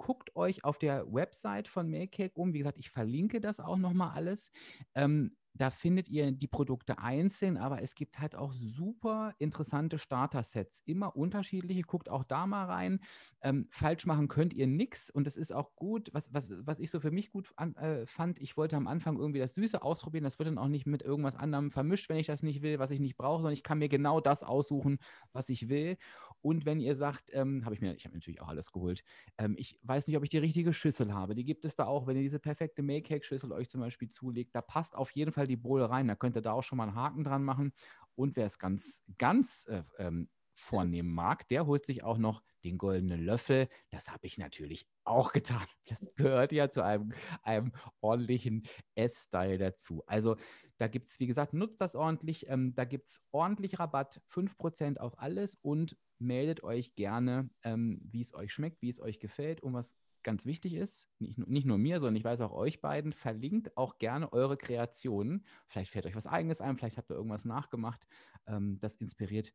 guckt euch auf der Website von Makecake um. Wie gesagt, ich verlinke das auch nochmal alles. Ähm, da findet ihr die Produkte einzeln, aber es gibt halt auch super interessante Starter-Sets. Immer unterschiedliche. Guckt auch da mal rein. Ähm, falsch machen könnt ihr nichts und das ist auch gut. Was, was, was ich so für mich gut an, äh, fand, ich wollte am Anfang irgendwie das Süße ausprobieren. Das wird dann auch nicht mit irgendwas anderem vermischt, wenn ich das nicht will, was ich nicht brauche, sondern ich kann mir genau das aussuchen, was ich will. Und wenn ihr sagt, ähm, habe ich mir, ich habe natürlich auch alles geholt. Ähm, ich weiß nicht, ob ich die richtige Schüssel habe. Die gibt es da auch, wenn ihr diese perfekte Make-Cake-Schüssel euch zum Beispiel zulegt. Da passt auf jeden Fall die Bowl rein. Da könnt ihr da auch schon mal einen Haken dran machen. Und wer es ganz, ganz äh, ähm, vornehmen mag, der holt sich auch noch den goldenen Löffel. Das habe ich natürlich auch getan. Das gehört ja zu einem, einem ordentlichen S-Style dazu. Also da gibt es, wie gesagt, nutzt das ordentlich. Ähm, da gibt es ordentlich Rabatt, 5% auf alles und meldet euch gerne, ähm, wie es euch schmeckt, wie es euch gefällt und was ganz wichtig ist, nicht, nicht, nur mir, sondern ich weiß auch euch beiden, verlinkt auch gerne eure Kreationen. Vielleicht fällt euch was eigenes ein, vielleicht habt ihr irgendwas nachgemacht. Ähm, das inspiriert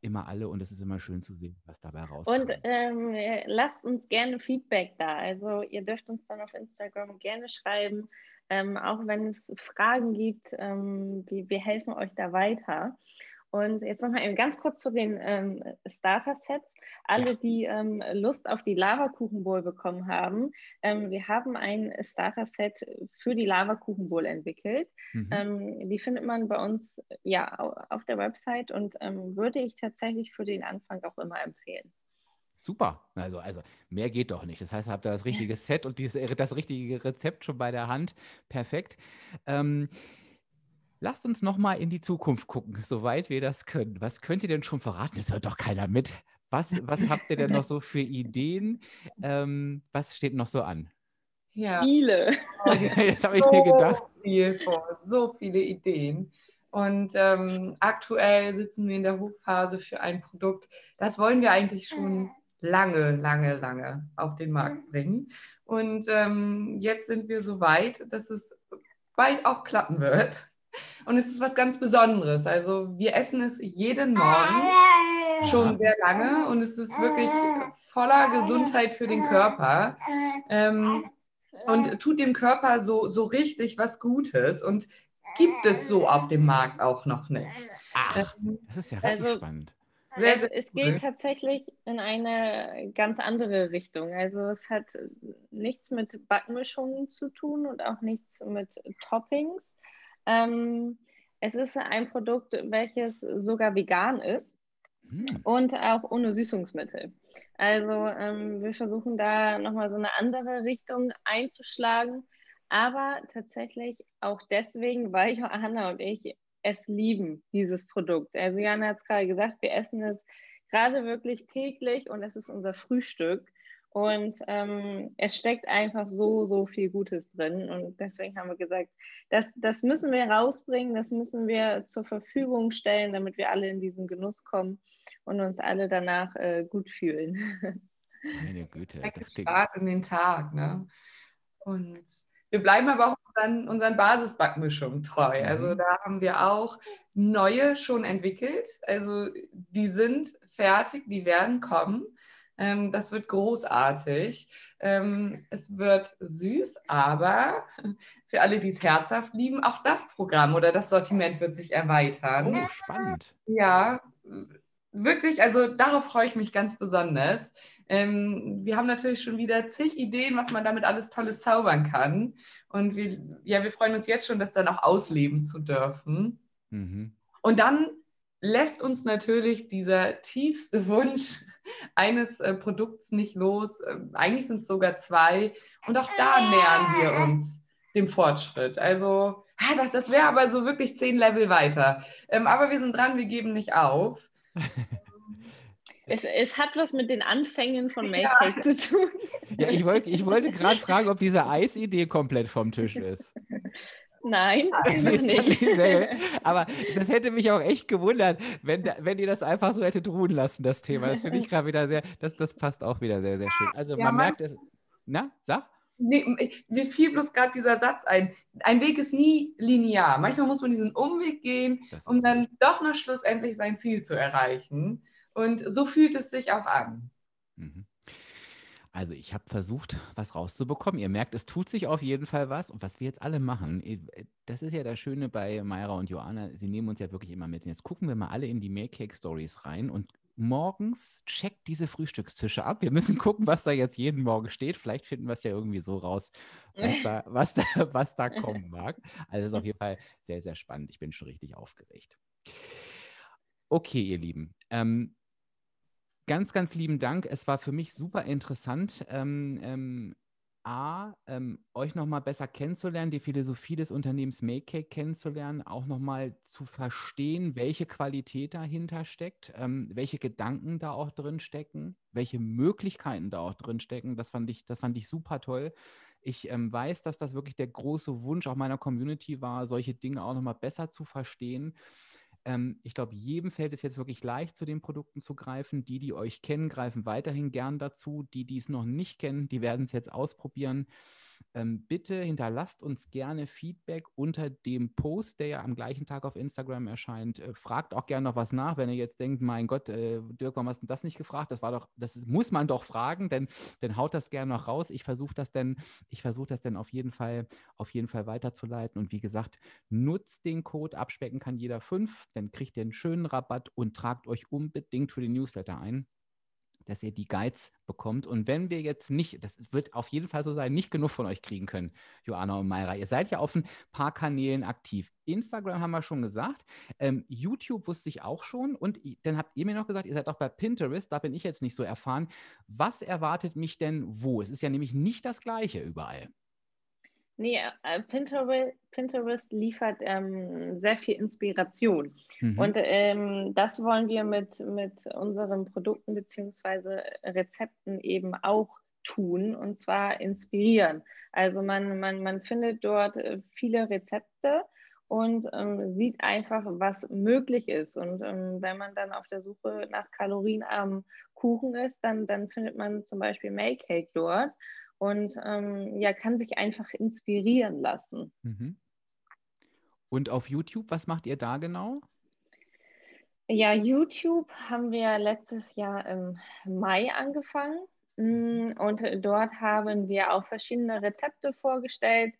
immer alle und es ist immer schön zu sehen, was dabei rauskommt. Und ähm, lasst uns gerne Feedback da. Also ihr dürft uns dann auf Instagram gerne schreiben, ähm, auch wenn es Fragen gibt, ähm, wir, wir helfen euch da weiter. Und jetzt nochmal eben ganz kurz zu den ähm, Starter-Sets. Alle, ja. die ähm, Lust auf die Lavakuchenbowl bekommen haben, ähm, wir haben ein Starter-Set für die Lavakuchenbowl entwickelt. Mhm. Ähm, die findet man bei uns ja auf der Website und ähm, würde ich tatsächlich für den Anfang auch immer empfehlen. Super. Also, also mehr geht doch nicht. Das heißt, habt ihr das richtige Set und dieses, das richtige Rezept schon bei der Hand. Perfekt. Ähm, Lasst uns noch mal in die Zukunft gucken, soweit wir das können. Was könnt ihr denn schon verraten? Das hört doch keiner mit. Was, was habt ihr denn noch so für Ideen? Ähm, was steht noch so an? Ja. Viele. Jetzt habe ich so mir gedacht. Viel vor, so viele Ideen. Und ähm, aktuell sitzen wir in der Hochphase für ein Produkt. Das wollen wir eigentlich schon lange, lange, lange auf den Markt bringen. Und ähm, jetzt sind wir so weit, dass es bald auch klappen wird. Und es ist was ganz Besonderes. Also wir essen es jeden Morgen schon sehr lange und es ist wirklich voller Gesundheit für den Körper. Ähm, und tut dem Körper so, so richtig was Gutes und gibt es so auf dem Markt auch noch nicht. Ach, ähm, das ist ja richtig also, spannend. Sehr, sehr es, geht tatsächlich in eine ganz andere Richtung. Also es hat nichts mit Backmischungen zu tun und auch nichts mit Toppings, ähm, es ist ein Produkt, welches sogar vegan ist mm. und auch ohne Süßungsmittel. Also ähm, wir versuchen da nochmal so eine andere Richtung einzuschlagen, aber tatsächlich auch deswegen, weil Johanna und ich es lieben, dieses Produkt. Also Johanna hat es gerade gesagt, wir essen es gerade wirklich täglich und es ist unser Frühstück. Und ähm, es steckt einfach so, so viel Gutes drin. Und deswegen haben wir gesagt, das, das müssen wir rausbringen, das müssen wir zur Verfügung stellen, damit wir alle in diesen Genuss kommen und uns alle danach äh, gut fühlen. Meine Güte. Das Start in den Tag. Ne? Und wir bleiben aber auch unseren, unseren Basisbackmischungen treu. Mhm. Also da haben wir auch neue schon entwickelt. Also die sind fertig, die werden kommen. Ähm, das wird großartig. Ähm, es wird süß, aber für alle, die es herzhaft lieben, auch das Programm oder das Sortiment wird sich erweitern. Oh, spannend. Ja, wirklich, also darauf freue ich mich ganz besonders. Ähm, wir haben natürlich schon wieder zig Ideen, was man damit alles Tolles zaubern kann. Und wir, ja, wir freuen uns jetzt schon, das dann auch ausleben zu dürfen. Mhm. Und dann lässt uns natürlich dieser tiefste Wunsch eines äh, Produkts nicht los. Ähm, eigentlich sind es sogar zwei. Und auch da nähern wir uns dem Fortschritt. Also, das, das wäre aber so wirklich zehn Level weiter. Ähm, aber wir sind dran, wir geben nicht auf. Es, es, hat was mit den Anfängen von Make ja. zu tun. Ja, ich, wollt, ich wollte gerade fragen, ob diese Eisidee komplett vom Tisch ist. Nein, das nicht. Aber das hätte mich auch echt gewundert, wenn, wenn ihr das einfach so hättet ruhen lassen, das Thema. Das finde ich gerade wieder sehr, das, das passt auch wieder sehr, sehr schön. Also ja, man, man merkt es. Na, sag? Nee, mir fiel bloß gerade dieser Satz ein. Ein Weg ist nie linear. Manchmal muss man diesen Umweg gehen, um dann richtig. doch noch schlussendlich sein Ziel zu erreichen. Und so fühlt es sich auch an. Mhm. Also ich habe versucht, was rauszubekommen. Ihr merkt, es tut sich auf jeden Fall was. Und was wir jetzt alle machen, das ist ja das Schöne bei Mayra und Joanna, sie nehmen uns ja wirklich immer mit. Und jetzt gucken wir mal alle in die Make Stories rein und morgens checkt diese Frühstückstische ab. Wir müssen gucken, was da jetzt jeden Morgen steht. Vielleicht finden wir es ja irgendwie so raus, was da, was da, was da kommen mag. Also es ist auf jeden Fall sehr, sehr spannend. Ich bin schon richtig aufgeregt. Okay, ihr Lieben. Ähm, Ganz, ganz lieben Dank. Es war für mich super interessant. Ähm, ähm, A, ähm, euch nochmal besser kennenzulernen, die Philosophie des Unternehmens MakeCake kennenzulernen, auch nochmal zu verstehen, welche Qualität dahinter steckt, ähm, welche Gedanken da auch drin stecken, welche Möglichkeiten da auch drin stecken. Das fand ich, das fand ich super toll. Ich ähm, weiß, dass das wirklich der große Wunsch auch meiner Community war, solche Dinge auch nochmal besser zu verstehen. Ähm, ich glaube, jedem fällt es jetzt wirklich leicht, zu den Produkten zu greifen. Die, die euch kennen, greifen weiterhin gern dazu. Die, die es noch nicht kennen, die werden es jetzt ausprobieren. Ähm, bitte hinterlasst uns gerne Feedback unter dem Post, der ja am gleichen Tag auf Instagram erscheint. Äh, fragt auch gerne noch was nach, wenn ihr jetzt denkt, mein Gott, äh, Dirk, warum hast du das nicht gefragt? Das war doch, das ist, muss man doch fragen, denn dann haut das gerne noch raus. Ich versuche das denn, ich versuche das denn auf jeden Fall, auf jeden Fall weiterzuleiten. Und wie gesagt, nutzt den Code, abspecken kann jeder fünf, dann kriegt ihr einen schönen Rabatt und tragt euch unbedingt für den Newsletter ein dass ihr die Guides bekommt. Und wenn wir jetzt nicht, das wird auf jeden Fall so sein, nicht genug von euch kriegen können, Joanna und Mayra. Ihr seid ja auf ein paar Kanälen aktiv. Instagram haben wir schon gesagt. Ähm, YouTube wusste ich auch schon. Und dann habt ihr mir noch gesagt, ihr seid auch bei Pinterest. Da bin ich jetzt nicht so erfahren. Was erwartet mich denn wo? Es ist ja nämlich nicht das Gleiche überall. Nee, äh, Pinterest, Pinterest liefert ähm, sehr viel Inspiration. Mhm. Und ähm, das wollen wir mit, mit unseren Produkten bzw. Rezepten eben auch tun, und zwar inspirieren. Also man, man, man findet dort äh, viele Rezepte und ähm, sieht einfach, was möglich ist. Und ähm, wenn man dann auf der Suche nach kalorienarmen Kuchen ist, dann, dann findet man zum Beispiel Make Cake dort und ähm, ja, kann sich einfach inspirieren lassen. Mhm. Und auf YouTube, was macht ihr da genau? Ja, YouTube haben wir letztes Jahr im Mai angefangen mm, und dort haben wir auch verschiedene Rezepte vorgestellt.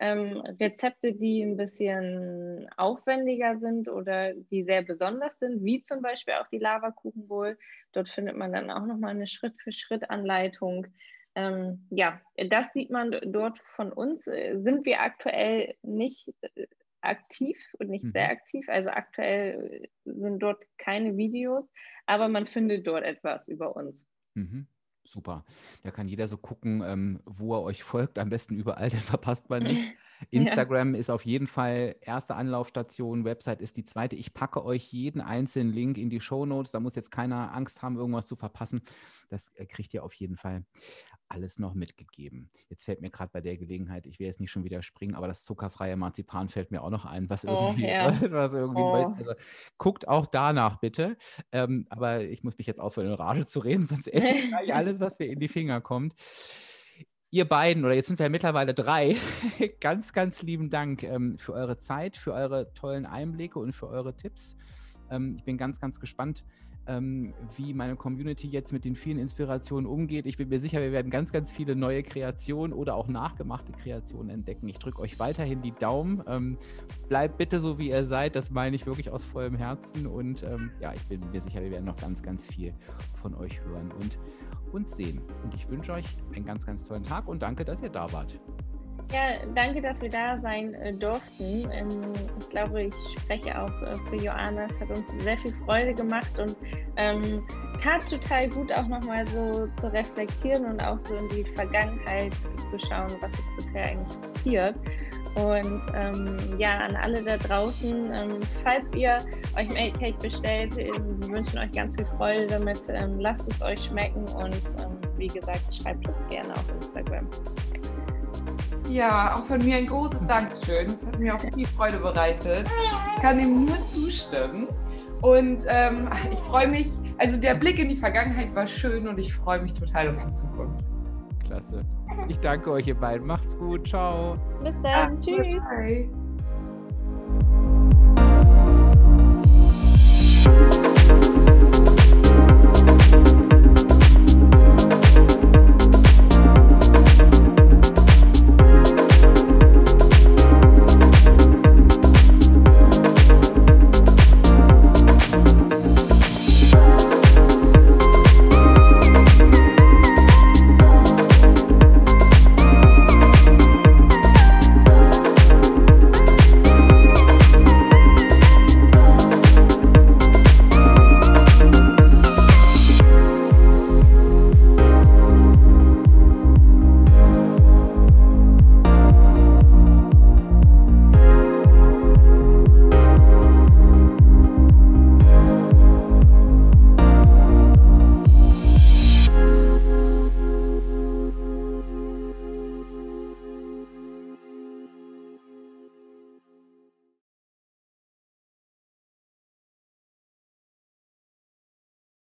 Ähm, Rezepte, die ein bisschen aufwendiger sind oder die sehr besonders sind, wie zum Beispiel auch die Lavakuchenbowl. Dort findet man dann auch nochmal eine Schritt-für-Schritt-Anleitung. Ähm, ja, das sieht man dort von uns. Äh, sind wir aktuell nicht äh, aktiv und nicht mhm. sehr aktiv. Also aktuell sind dort keine Videos, aber man findet dort etwas über uns. Mhm. Super. Da kann jeder so gucken, ähm, wo er euch folgt. Am besten überall, dann verpasst man nichts. Instagram ja. ist auf jeden Fall erste Anlaufstation, Website ist die zweite. Ich packe euch jeden einzelnen Link in die Show Notes. Da muss jetzt keiner Angst haben, irgendwas zu verpassen. Das äh, kriegt ihr auf jeden Fall alles noch mitgegeben. Jetzt fällt mir gerade bei der Gelegenheit, ich will jetzt nicht schon wieder springen, aber das zuckerfreie Marzipan fällt mir auch noch ein, was oh, irgendwie, ja. was irgendwie oh. Also guckt auch danach bitte. Ähm, aber ich muss mich jetzt aufhören, in Rage zu reden, sonst esse ich alles, was mir in die Finger kommt. Ihr beiden, oder jetzt sind wir ja mittlerweile drei, ganz, ganz lieben Dank ähm, für eure Zeit, für eure tollen Einblicke und für eure Tipps. Ähm, ich bin ganz, ganz gespannt, ähm, wie meine Community jetzt mit den vielen Inspirationen umgeht. Ich bin mir sicher, wir werden ganz, ganz viele neue Kreationen oder auch nachgemachte Kreationen entdecken. Ich drücke euch weiterhin die Daumen. Ähm, bleibt bitte so, wie ihr seid. Das meine ich wirklich aus vollem Herzen. Und ähm, ja, ich bin mir sicher, wir werden noch ganz, ganz viel von euch hören und, und sehen. Und ich wünsche euch einen ganz, ganz tollen Tag und danke, dass ihr da wart. Ja, danke, dass wir da sein äh, durften. Ähm, ich glaube, ich spreche auch äh, für Joanna. Es hat uns sehr viel Freude gemacht und ähm, tat total gut, auch nochmal so zu reflektieren und auch so in die Vergangenheit zu schauen, was ist bisher eigentlich passiert. Und ähm, ja, an alle da draußen, ähm, falls ihr euch Made Cake bestellt, wir wünschen euch ganz viel Freude damit. Ähm, lasst es euch schmecken und ähm, wie gesagt, schreibt uns gerne auf Instagram. Ja, auch von mir ein großes Dankeschön. Es hat mir auch viel Freude bereitet. Ich kann dem nur zustimmen. Und ähm, ich freue mich, also der Blick in die Vergangenheit war schön und ich freue mich total auf die Zukunft. Klasse. Ich danke euch, ihr beiden. Macht's gut. Ciao. Bis dann. Tschüss. Bye.